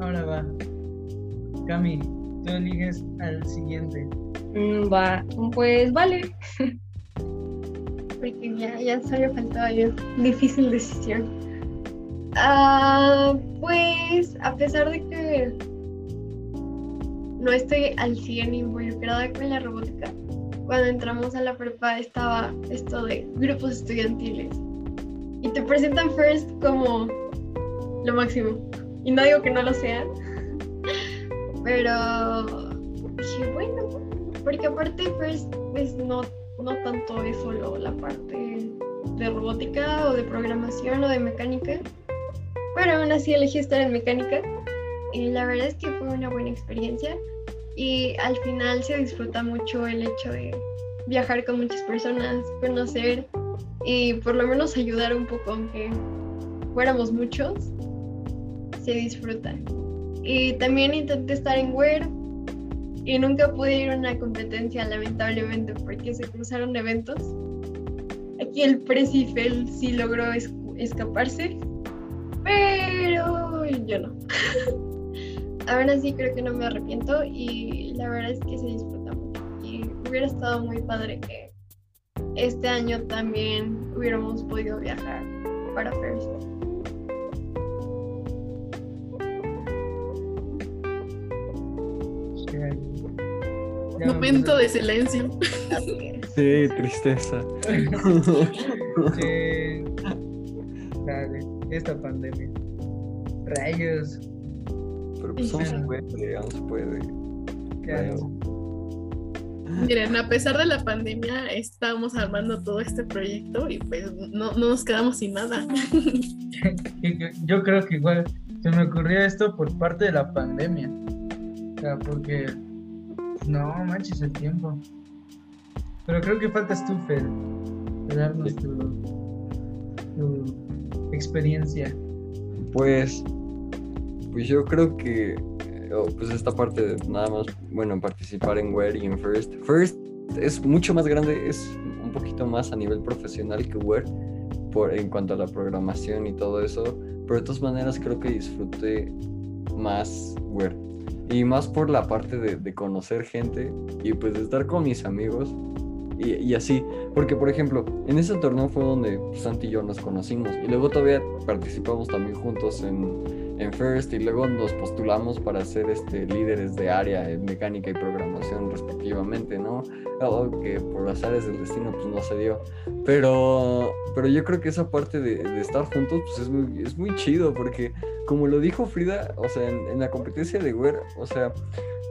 Ahora va. Cami, tú eliges al siguiente. Mm, va, pues vale. Porque ya, ya solo faltaba yo. Difícil decisión. Ah, pues a pesar de que no estoy al 100 involucrada con la robótica, cuando entramos a la prepa estaba esto de grupos estudiantiles. Y te presentan First como lo máximo. Y no digo que no lo sean. [laughs] Pero dije, bueno, porque aparte First pues no, no tanto es solo la parte de robótica o de programación o de mecánica. Pero aún así elegí estar en mecánica. Y la verdad es que fue una buena experiencia y al final se disfruta mucho el hecho de viajar con muchas personas, conocer y por lo menos ayudar un poco, aunque fuéramos muchos, se disfruta. Y también intenté estar en WER y nunca pude ir a una competencia, lamentablemente, porque se cruzaron eventos. Aquí el Precifel sí logró escaparse, pero yo no. [laughs] ahora sí creo que no me arrepiento y la verdad es que se disfruta mucho. Y hubiera estado muy padre que este año también hubiéramos podido viajar para First. Momento de silencio. Sí, tristeza. Sí. [laughs] Dale, esta pandemia. Rayos. Pero pues somos un se puede. Creo. Miren, a pesar de la pandemia, estábamos armando todo este proyecto y pues no, no nos quedamos sin nada. [laughs] Yo creo que igual se me ocurrió esto por parte de la pandemia. O sea, porque no manches el tiempo. Pero creo que faltas tú, Fer, de darnos tu, tu experiencia. Pues pues yo creo que oh, pues esta parte de nada más, bueno, participar en Wear y en First. First es mucho más grande, es un poquito más a nivel profesional que Wear por, en cuanto a la programación y todo eso, pero de todas maneras creo que disfruté más Wear. Y más por la parte de, conocer gente y pues de estar con mis amigos y, y, así. Porque, por ejemplo, en ese torneo fue donde Santi y yo nos conocimos. Y luego todavía participamos también juntos en, en First y luego nos postulamos para ser este, líderes de área en mecánica y programación respectivamente, ¿no? Algo que por las áreas del destino pues no se dio. Pero, pero yo creo que esa parte de, estar juntos pues es muy, es muy chido porque como lo dijo Frida, o sea, en, la competencia de WER, o sea,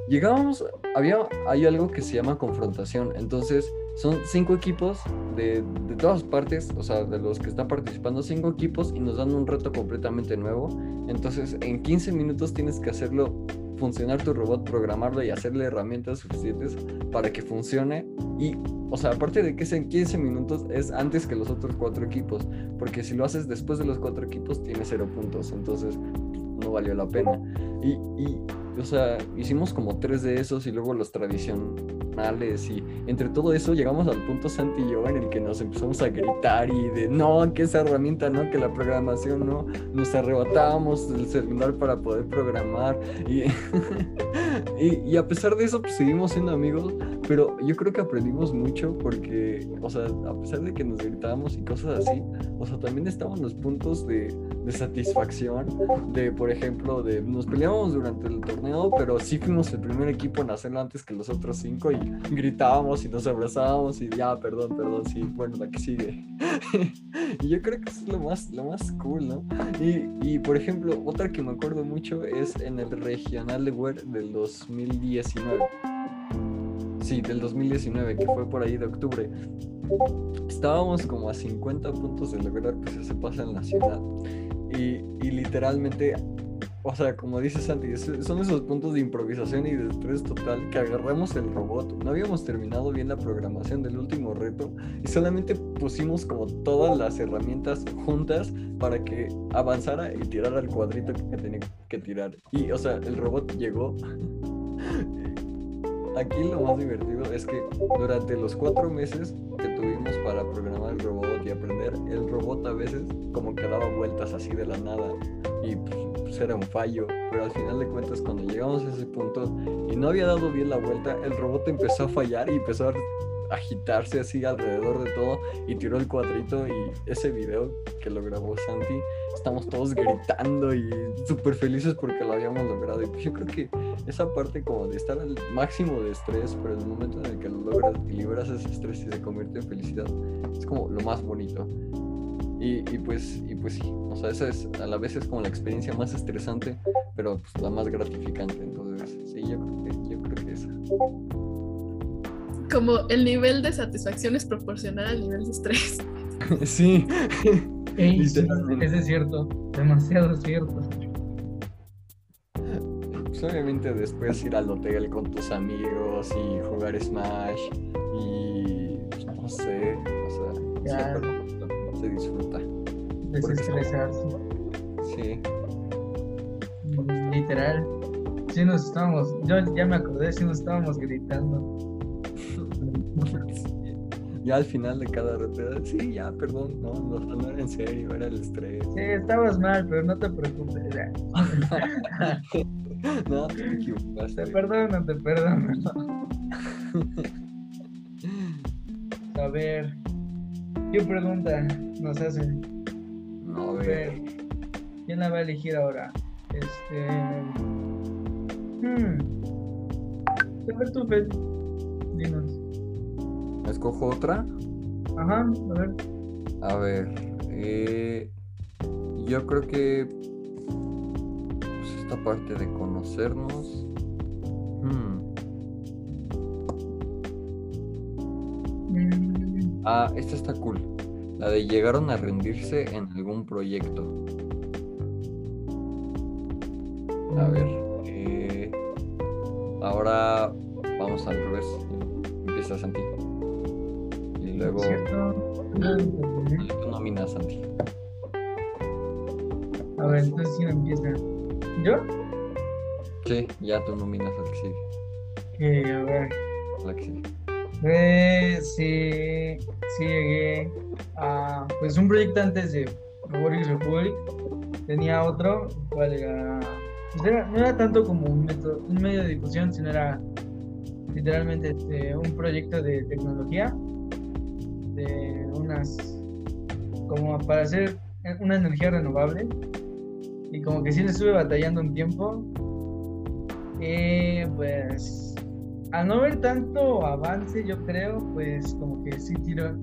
llegábamos, había, hay algo que se llama confrontación, entonces son cinco equipos de, de, todas partes, o sea, de los que están participando, cinco equipos y nos dan un reto completamente nuevo. Entonces, en 15 minutos tienes que hacerlo funcionar tu robot, programarlo y hacerle herramientas suficientes para que funcione. Y, o sea, aparte de que es en 15 minutos, es antes que los otros cuatro equipos, porque si lo haces después de los cuatro equipos, tienes cero puntos. Entonces, no valió la pena. Y, y o sea, hicimos como tres de esos y luego los tradicionales y entre todo eso llegamos al punto Santi y yo en el que nos empezamos a gritar y de no, que esa herramienta no, que la programación no, nos arrebatábamos el celular para poder programar y, [laughs] y, y, a pesar de eso pues seguimos siendo amigos, pero yo creo que aprendimos mucho porque, o sea, a pesar de que nos gritábamos y cosas así, o sea, también estaban los puntos de, de satisfacción, de por ejemplo, de nos peleábamos durante el torneo pero sí fuimos el primer equipo en hacerlo antes que los otros cinco y gritábamos y nos abrazábamos y ya, perdón, perdón, sí, bueno, la que sigue. [laughs] y yo creo que eso es lo más, lo más cool, ¿no? Y, y, por ejemplo, otra que me acuerdo mucho es en el regional de WER del 2019. Sí, del 2019, que fue por ahí de octubre. Estábamos como a 50 puntos de lograr que se pase la ciudad. Y, y literalmente o sea, como dice Santi, son esos puntos de improvisación y de estrés total que agarramos el robot. No habíamos terminado bien la programación del último reto y solamente pusimos como todas las herramientas juntas para que avanzara y tirara el cuadrito que tenía que tirar. Y, o sea, el robot llegó. [laughs] Aquí lo más divertido es que durante los cuatro meses que tuvimos para programar el robot y aprender, el robot a veces como que daba vueltas así de la nada. Y pues, pues era un fallo, pero al final de cuentas cuando llegamos a ese punto y no había dado bien la vuelta, el robot empezó a fallar y empezó a agitarse así alrededor de todo y tiró el cuadrito y ese video que lo grabó Santi, estamos todos gritando y súper felices porque lo habíamos logrado. Y yo creo que esa parte como de estar al máximo de estrés, pero el momento en el que lo logras y liberas ese estrés y se convierte en felicidad, es como lo más bonito. Y, y, pues, y pues sí, o sea, esa es a la vez es como la experiencia más estresante, pero pues la más gratificante. Entonces, sí, yo creo que, yo creo que esa como el nivel de satisfacción es proporcional al nivel de estrés. [laughs] sí. Ey, eso es cierto, demasiado cierto. Pues obviamente después ir al hotel con tus amigos y jugar Smash y no sé, o sea, Ya. Se disfruta. Desestresarse. Sí. Literal. Sí nos estábamos, yo ya me acordé, sí nos estábamos gritando. [laughs] Ya al final de cada reto, sí, ya, perdón, no, no, no era en serio, era el estrés. Sí, estabas mal, pero no te preocupes. ya. [laughs] No, te equivocaste. Te perdono, te perdono. [laughs] A ver, ¿qué pregunta nos hacen? No, a ver, ¿quién la va a elegir ahora? Este. Hmm. A ver, tú, Fel. Dinos. ¿Escojo otra? Ajá, a ver. A ver, eh, yo creo que pues, esta parte de conocernos. Ah, esta está cool. La de llegaron a rendirse en algún proyecto. A ver, eh, ahora vamos al revés. Empieza Santi. Y luego ¿Cierto? Tú nominas Santi. A ver, entonces quién empieza. ¿Yo? Sí, ya tú nominas al que sigue. Que, a ver. la que sigue. Pues sí, sí llegué a pues un proyecto antes de Robotics Republic. Tenía otro, cual era, pues era- no era tanto como un, método, un medio de difusión, sino era literalmente este, un proyecto de tecnología, de unas, como para hacer una energía renovable. Y como que sí le estuve batallando un tiempo. Y pues al no ver tanto avance, yo creo, pues como que sí tiro.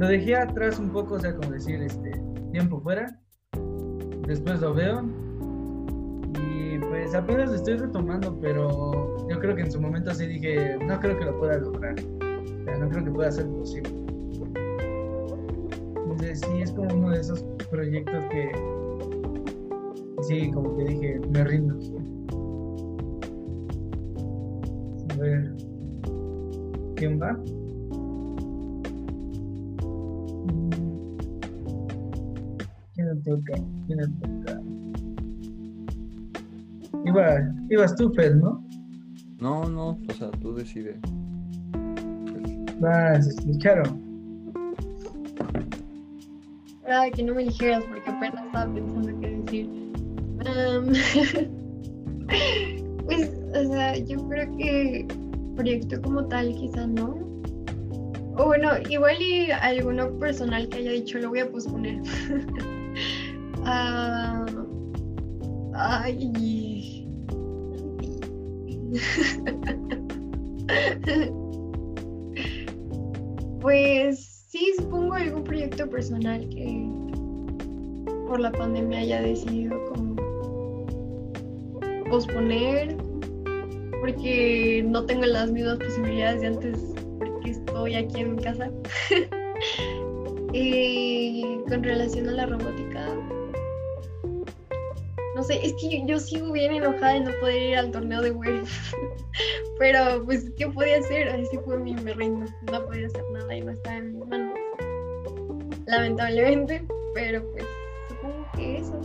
Lo dejé atrás un poco, o sea, como decir, este, tiempo fuera. Después lo veo. Y pues apenas lo estoy retomando, pero yo creo que en su momento sí dije, no creo que lo pueda lograr. O sea, no creo que pueda ser posible. Entonces sí, es como uno de esos proyectos que sí, como que dije, me rindo. A ver. ¿Quién va? ¿Quién le toca? ¿Quién le toca? Iba, ibas tú, Fed, ¿no? No, no, o sea, tú decides. Ah, Vas, escucharon. Esperaba que no me eligieras porque apenas estaba pensando qué decir. [laughs] Pues, o sea, yo creo que proyecto como tal quizá no. O bueno, igual y alguno personal que haya dicho lo voy a posponer. [laughs] Ah, ay. [laughs] Pues sí, supongo algún proyecto personal que por la pandemia haya decidido como posponer porque no tengo las mismas posibilidades de antes porque estoy aquí en mi casa. Y [laughs] con relación a la robótica, no sé, es que yo, yo sigo bien enojada de no poder ir al torneo de Word. [laughs] Pero pues, ¿qué podía hacer? Así fue mi me rindo. No podía hacer nada y no estaba en mis manos. Lamentablemente, pero pues supongo que eso.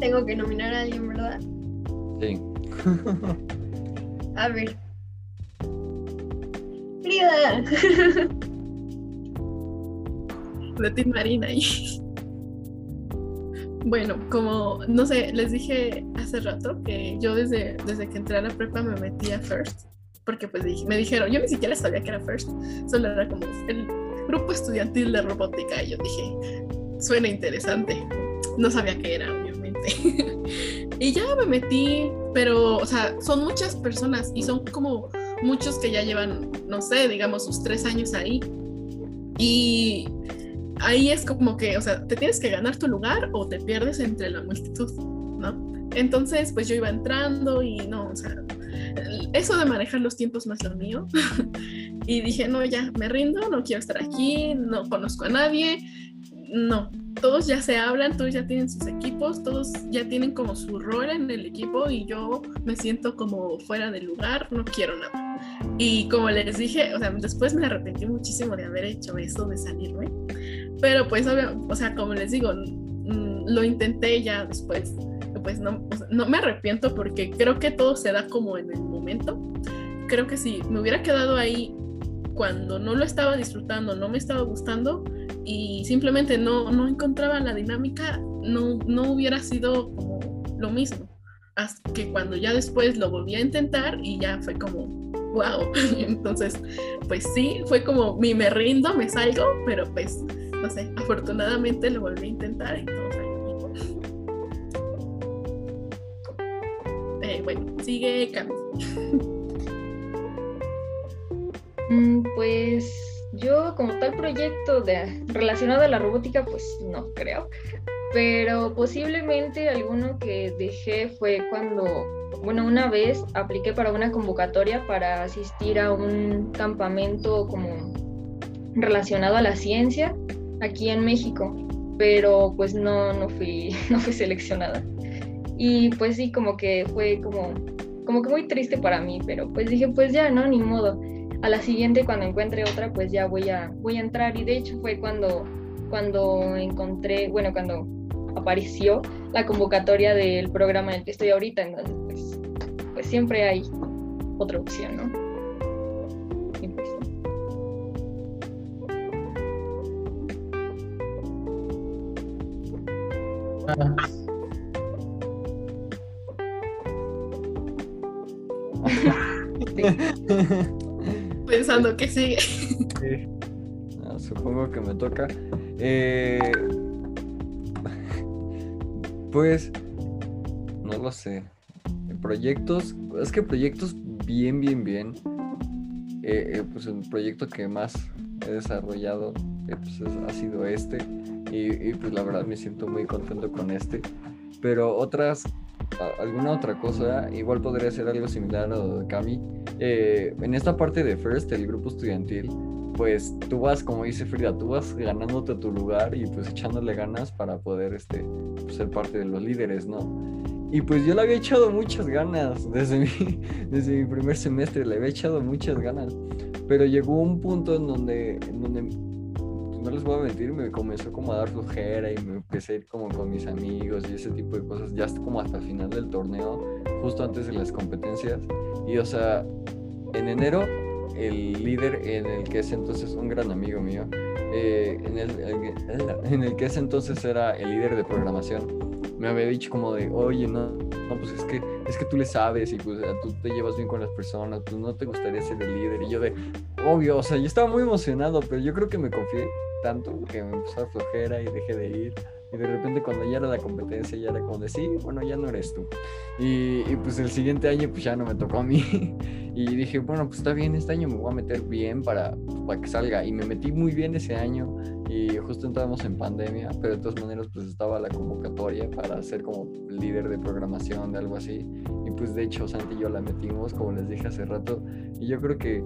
Tengo que nominar a alguien, ¿verdad? sí. [laughs] A ver. Frida. [laughs] de Team Marina ahí. Bueno, como, no sé, les dije hace rato que yo desde, desde que entré a la prepa me metí a First, porque pues me dijeron, yo ni siquiera sabía que era First, solo era como el grupo estudiantil de robótica y yo dije, suena interesante, no sabía qué era, obviamente. [laughs] y ya me metí, pero, o sea, son muchas personas y son como muchos que ya llevan, no sé, digamos, sus tres años ahí. Y ahí es como que, o sea, te tienes que ganar tu lugar o te pierdes entre la multitud, ¿no? Entonces, pues yo iba entrando y no, o sea, eso de manejar los tiempos no es lo mío. [laughs] y dije, no, ya, me rindo, no quiero estar aquí, no conozco a nadie, no. Todos ya se hablan, todos ya tienen sus equipos, todos ya tienen como su rol en el equipo y yo me siento como fuera de lugar, no quiero nada. Y como les dije, o sea, después me arrepentí muchísimo de haber hecho eso, de salirme. Pero pues, o sea, como les digo, mm, lo intenté ya después. Pues no, no me arrepiento porque creo que todo se da como en el momento. Creo que si me hubiera quedado ahí cuando no lo estaba disfrutando, no me estaba gustando y simplemente no, no encontraba la dinámica, no, no hubiera sido como lo mismo. Hasta que cuando ya después lo volví a intentar y ya fue como, wow. [laughs] Entonces, pues sí, fue como mi me rindo, me salgo, pero pues no sé, afortunadamente lo volví a intentar y eh, bueno, sigue Cami. Mm, pues yo como tal proyecto de, relacionado a la robótica, pues no creo, pero posiblemente alguno que dejé fue cuando, bueno, una vez apliqué para una convocatoria para asistir a un campamento como relacionado a la ciencia aquí en México, pero pues no, no, fui, [laughs] no fui seleccionada. Y pues sí, como que fue como, como que muy triste para mí, pero pues dije, pues ya, ¿no? Ni modo. A la siguiente, cuando encuentre otra, pues ya voy a, voy a entrar. Y de hecho fue cuando, cuando encontré, bueno, cuando apareció la convocatoria del programa en el que estoy ahorita. Entonces, pues, pues siempre hay otra opción, ¿no? [laughs] Pensando que sí. supongo que me toca. Eh, pues, no lo sé. Proyectos, es que proyectos bien, bien, bien. Eh, eh, pues el proyecto que más he desarrollado pues, ha sido este y, pues la verdad me siento muy contento con este. Pero otras, alguna otra cosa, igual podría ser algo similar a lo de Cami. Eh, en esta parte de First, el grupo estudiantil, pues tú vas, como dice Frida, tú vas ganándote tu lugar y pues echándole ganas para poder este, ser parte de los líderes, ¿no? Y pues yo le había echado muchas ganas desde [laughs] mi, desde mi primer semestre, le había echado muchas ganas. Pero llegó un punto en donde, en donde no les voy a mentir, me comenzó como a dar flojera y me empecé a ir como con mis amigos y ese tipo de cosas, ya como hasta el final del torneo, justo antes de las competencias. Y o sea, en enero, el líder en el que es entonces un gran amigo mío, eh, en, el, en el que es entonces era el líder de programación, me había dicho como de, oye, no, no, pues es que, es que tú le sabes y pues tú te llevas bien con las personas, pues no te gustaría ser el líder. Y yo de, obvio, o sea, yo estaba muy emocionado, pero yo creo que me confié tanto que me empezó a flojera y dejé de ir. Y de repente cuando ya era la competencia ya era como de, sí, bueno, ya no eres tú. Y, pues el siguiente año pues ya no me tocó a mí. [laughs] y dije, bueno, pues está bien, este año me voy a meter bien para, para que salga. Y me metí muy bien ese año y justo entramos en pandemia, pero de todas maneras pues estaba la convocatoria para ser como líder de programación de algo así. Y pues de hecho Santi y yo la metimos, como les dije hace rato. Y yo creo que,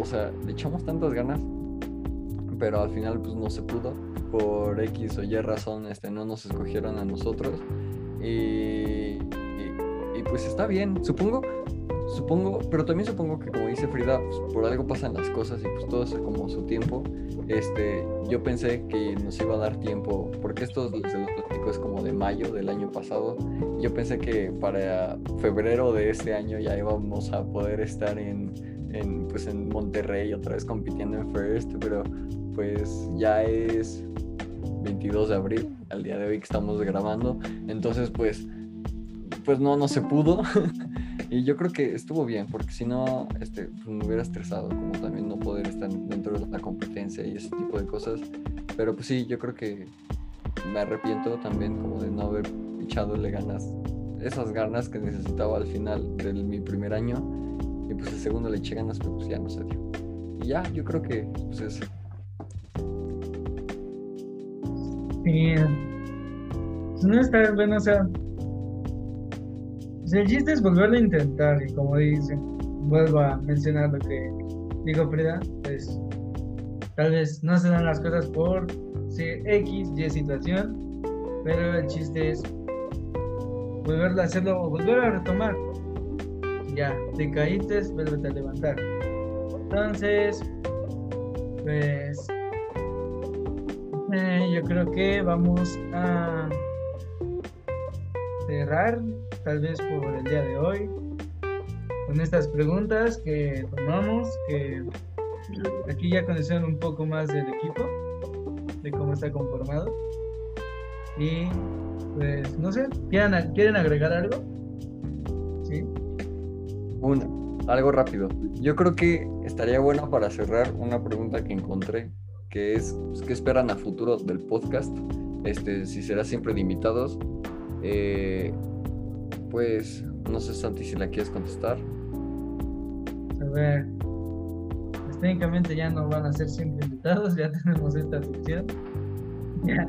o sea, le echamos tantas ganas pero al final pues no se pudo. Por X o Y razón este, no nos escogieron a nosotros. Y, y, pues está bien, supongo, supongo, pero también supongo que como dice Frida, pues, por algo pasan las cosas y pues todo es como su tiempo. Este, yo pensé que nos iba a dar tiempo, porque esto se los platico es como de mayo del año pasado. Yo pensé que para febrero de este año ya íbamos a poder estar en en, pues en Monterrey, otra vez compitiendo en First, pero pues ya es 22 de abril, al día de hoy que estamos grabando. Entonces, pues, pues no, no se pudo. [laughs] y yo creo que estuvo bien, porque si no, este, pues me hubiera estresado, como también no poder estar dentro de la competencia y ese tipo de cosas. Pero pues sí, yo creo que me arrepiento también como de no haber echadole ganas, esas ganas que necesitaba al final de mi primer año. Y pues el segundo le eché ganas, pero pues ya no se dio. Y ya, yo creo que pues eso. Sí. No está bueno, o sea. El chiste es volverlo a intentar, y como dice, vuelvo a mencionar lo que dijo Frida, pues tal vez no se dan las cosas por X, Y situación, pero el chiste es volverlo a hacerlo, volver a retomar. Ya, te caíste, vuelve a levantar. Entonces, pues eh, yo creo que vamos a cerrar, tal vez por el día de hoy, con estas preguntas que tomamos, que aquí ya conocieron un poco más del equipo, de cómo está conformado. Y pues, no sé, ¿quieren, ¿quieren agregar algo? Sí. Una, algo rápido. Yo creo que estaría bueno para cerrar una pregunta que encontré que es pues, qué esperan a futuro del podcast, este, si será siempre de invitados. Eh, pues no sé, Santi, si la quieres contestar. A ver, pues, técnicamente ya no van a ser siempre invitados, [laughs] ya tenemos esta sección. [laughs] Ya.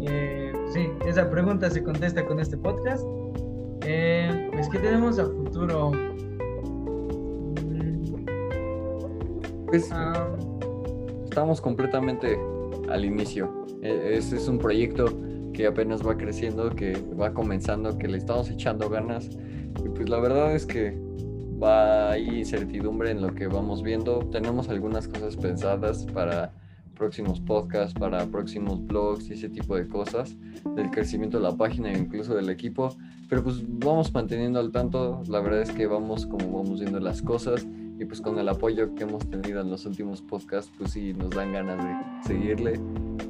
Eh, sí, esa pregunta se contesta con este podcast. Eh, pues, ¿qué tenemos a futuro? Pues, ah, estamos completamente al inicio. E, ese es un proyecto que apenas va creciendo, que va comenzando, que le estamos echando ganas. Y pues la verdad es que va ahí incertidumbre en lo que vamos viendo. Tenemos algunas cosas pensadas para próximos podcasts, para próximos blogs y ese tipo de cosas, del crecimiento de la página e incluso del equipo. Pero pues vamos manteniendo al tanto. La verdad es que vamos como vamos viendo las cosas y pues con el apoyo que hemos tenido en los últimos podcasts, pues sí, nos dan ganas de seguirle.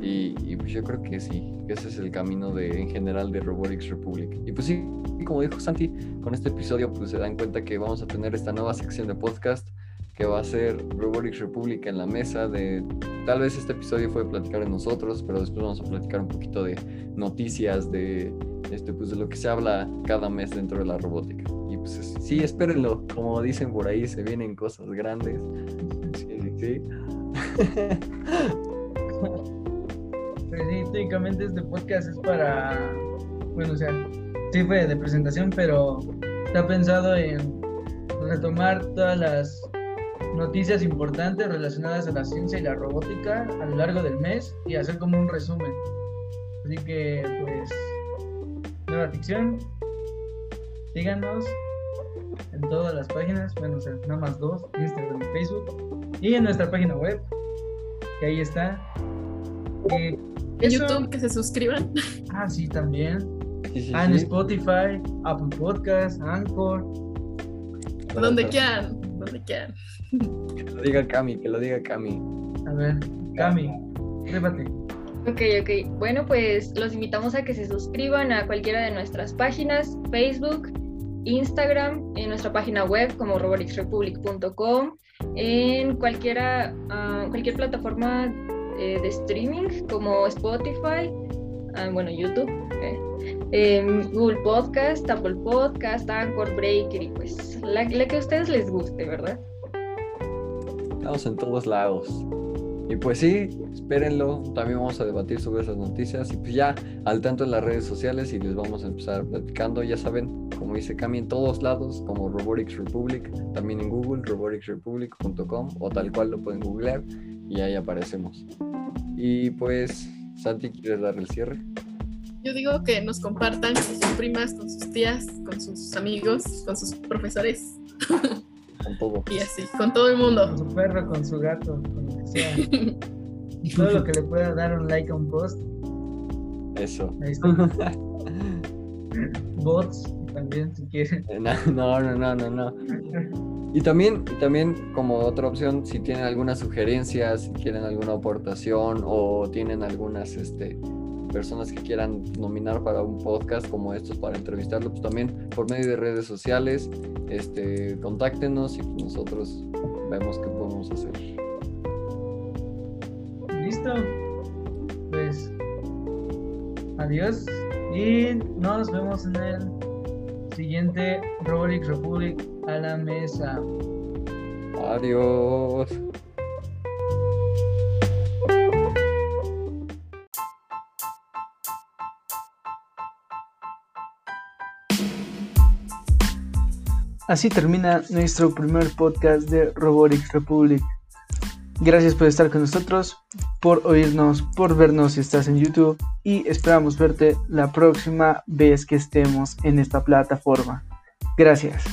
Y, pues yo creo que sí, ese es el camino de, en general de Robotics Republic. Y pues sí, como dijo Santi, con este episodio pues se dan cuenta que vamos a tener esta nueva sección de podcast que va a ser Robotics Republic en la mesa de tal vez este episodio fue platicar de nosotros, pero después vamos a platicar un poquito de noticias de este pues de lo que se habla cada mes dentro de la robótica. Pues, sí, espérenlo. Como dicen por ahí, se vienen cosas grandes. Sí, sí. Pues sí, técnicamente este podcast es para, bueno, o sea, sí fue de presentación, pero está pensado en retomar todas las noticias importantes relacionadas a la ciencia y la robótica a lo largo del mes y hacer como un resumen. Así que, pues, nueva ficción, síganos, en todas las páginas, bueno, o sea, nada más dos, Instagram y Facebook, y en nuestra página web, que ahí está. en YouTube, que se suscriban. [laughs] Ah, sí, también. ah, en Spotify, Apple Podcast, Anchor. Donde quieran, donde quieran. Que lo diga Cami, que lo diga Cami. A ver, Cami, répate. Ok, ok. Bueno, pues los invitamos a que se suscriban a cualquiera de nuestras páginas, Facebook, Instagram, en nuestra página web como roboticsrepublic.com, en cualquiera, uh, cualquier plataforma eh, de streaming como Spotify, uh, bueno, YouTube, eh, Google Podcast, Apple Podcast, Anchor, Breaker y pues la, la que a ustedes les guste, ¿verdad? Estamos en todos lados. Y pues sí, espérenlo. También vamos a debatir sobre esas noticias. Y pues ya al tanto en las redes sociales y les vamos a empezar platicando. Ya saben, como dice Cami, en todos lados, como Robotics Republic. También en Google, roboticsrepublic.com o tal cual lo pueden googlear y ahí aparecemos. Y pues, Santi, ¿quieres dar el cierre? Yo digo que nos compartan con sus primas, con sus tías, con sus amigos, con sus profesores. [laughs] Con todo. Y así, con todo el mundo. Con su perro, con su gato, con lo que sea. [laughs] todo lo que le pueda dar un like a un post. Eso. [laughs] Bots también, si quieren. No, no, no, no, no. Y también, y también como otra opción, si tienen algunas sugerencias, si quieren alguna aportación o tienen algunas este, personas que quieran nominar para un podcast como estos para entrevistarlo, pues también por medio de redes sociales, este, contáctenos y nosotros vemos qué podemos hacer. Listo. Pues adiós y nos vemos en el siguiente Robotics Republic a la mesa. Adiós. Así termina nuestro primer podcast de Robotics Republic. Gracias por estar con nosotros, por oírnos, por vernos si estás en YouTube y esperamos verte la próxima vez que estemos en esta plataforma. Gracias.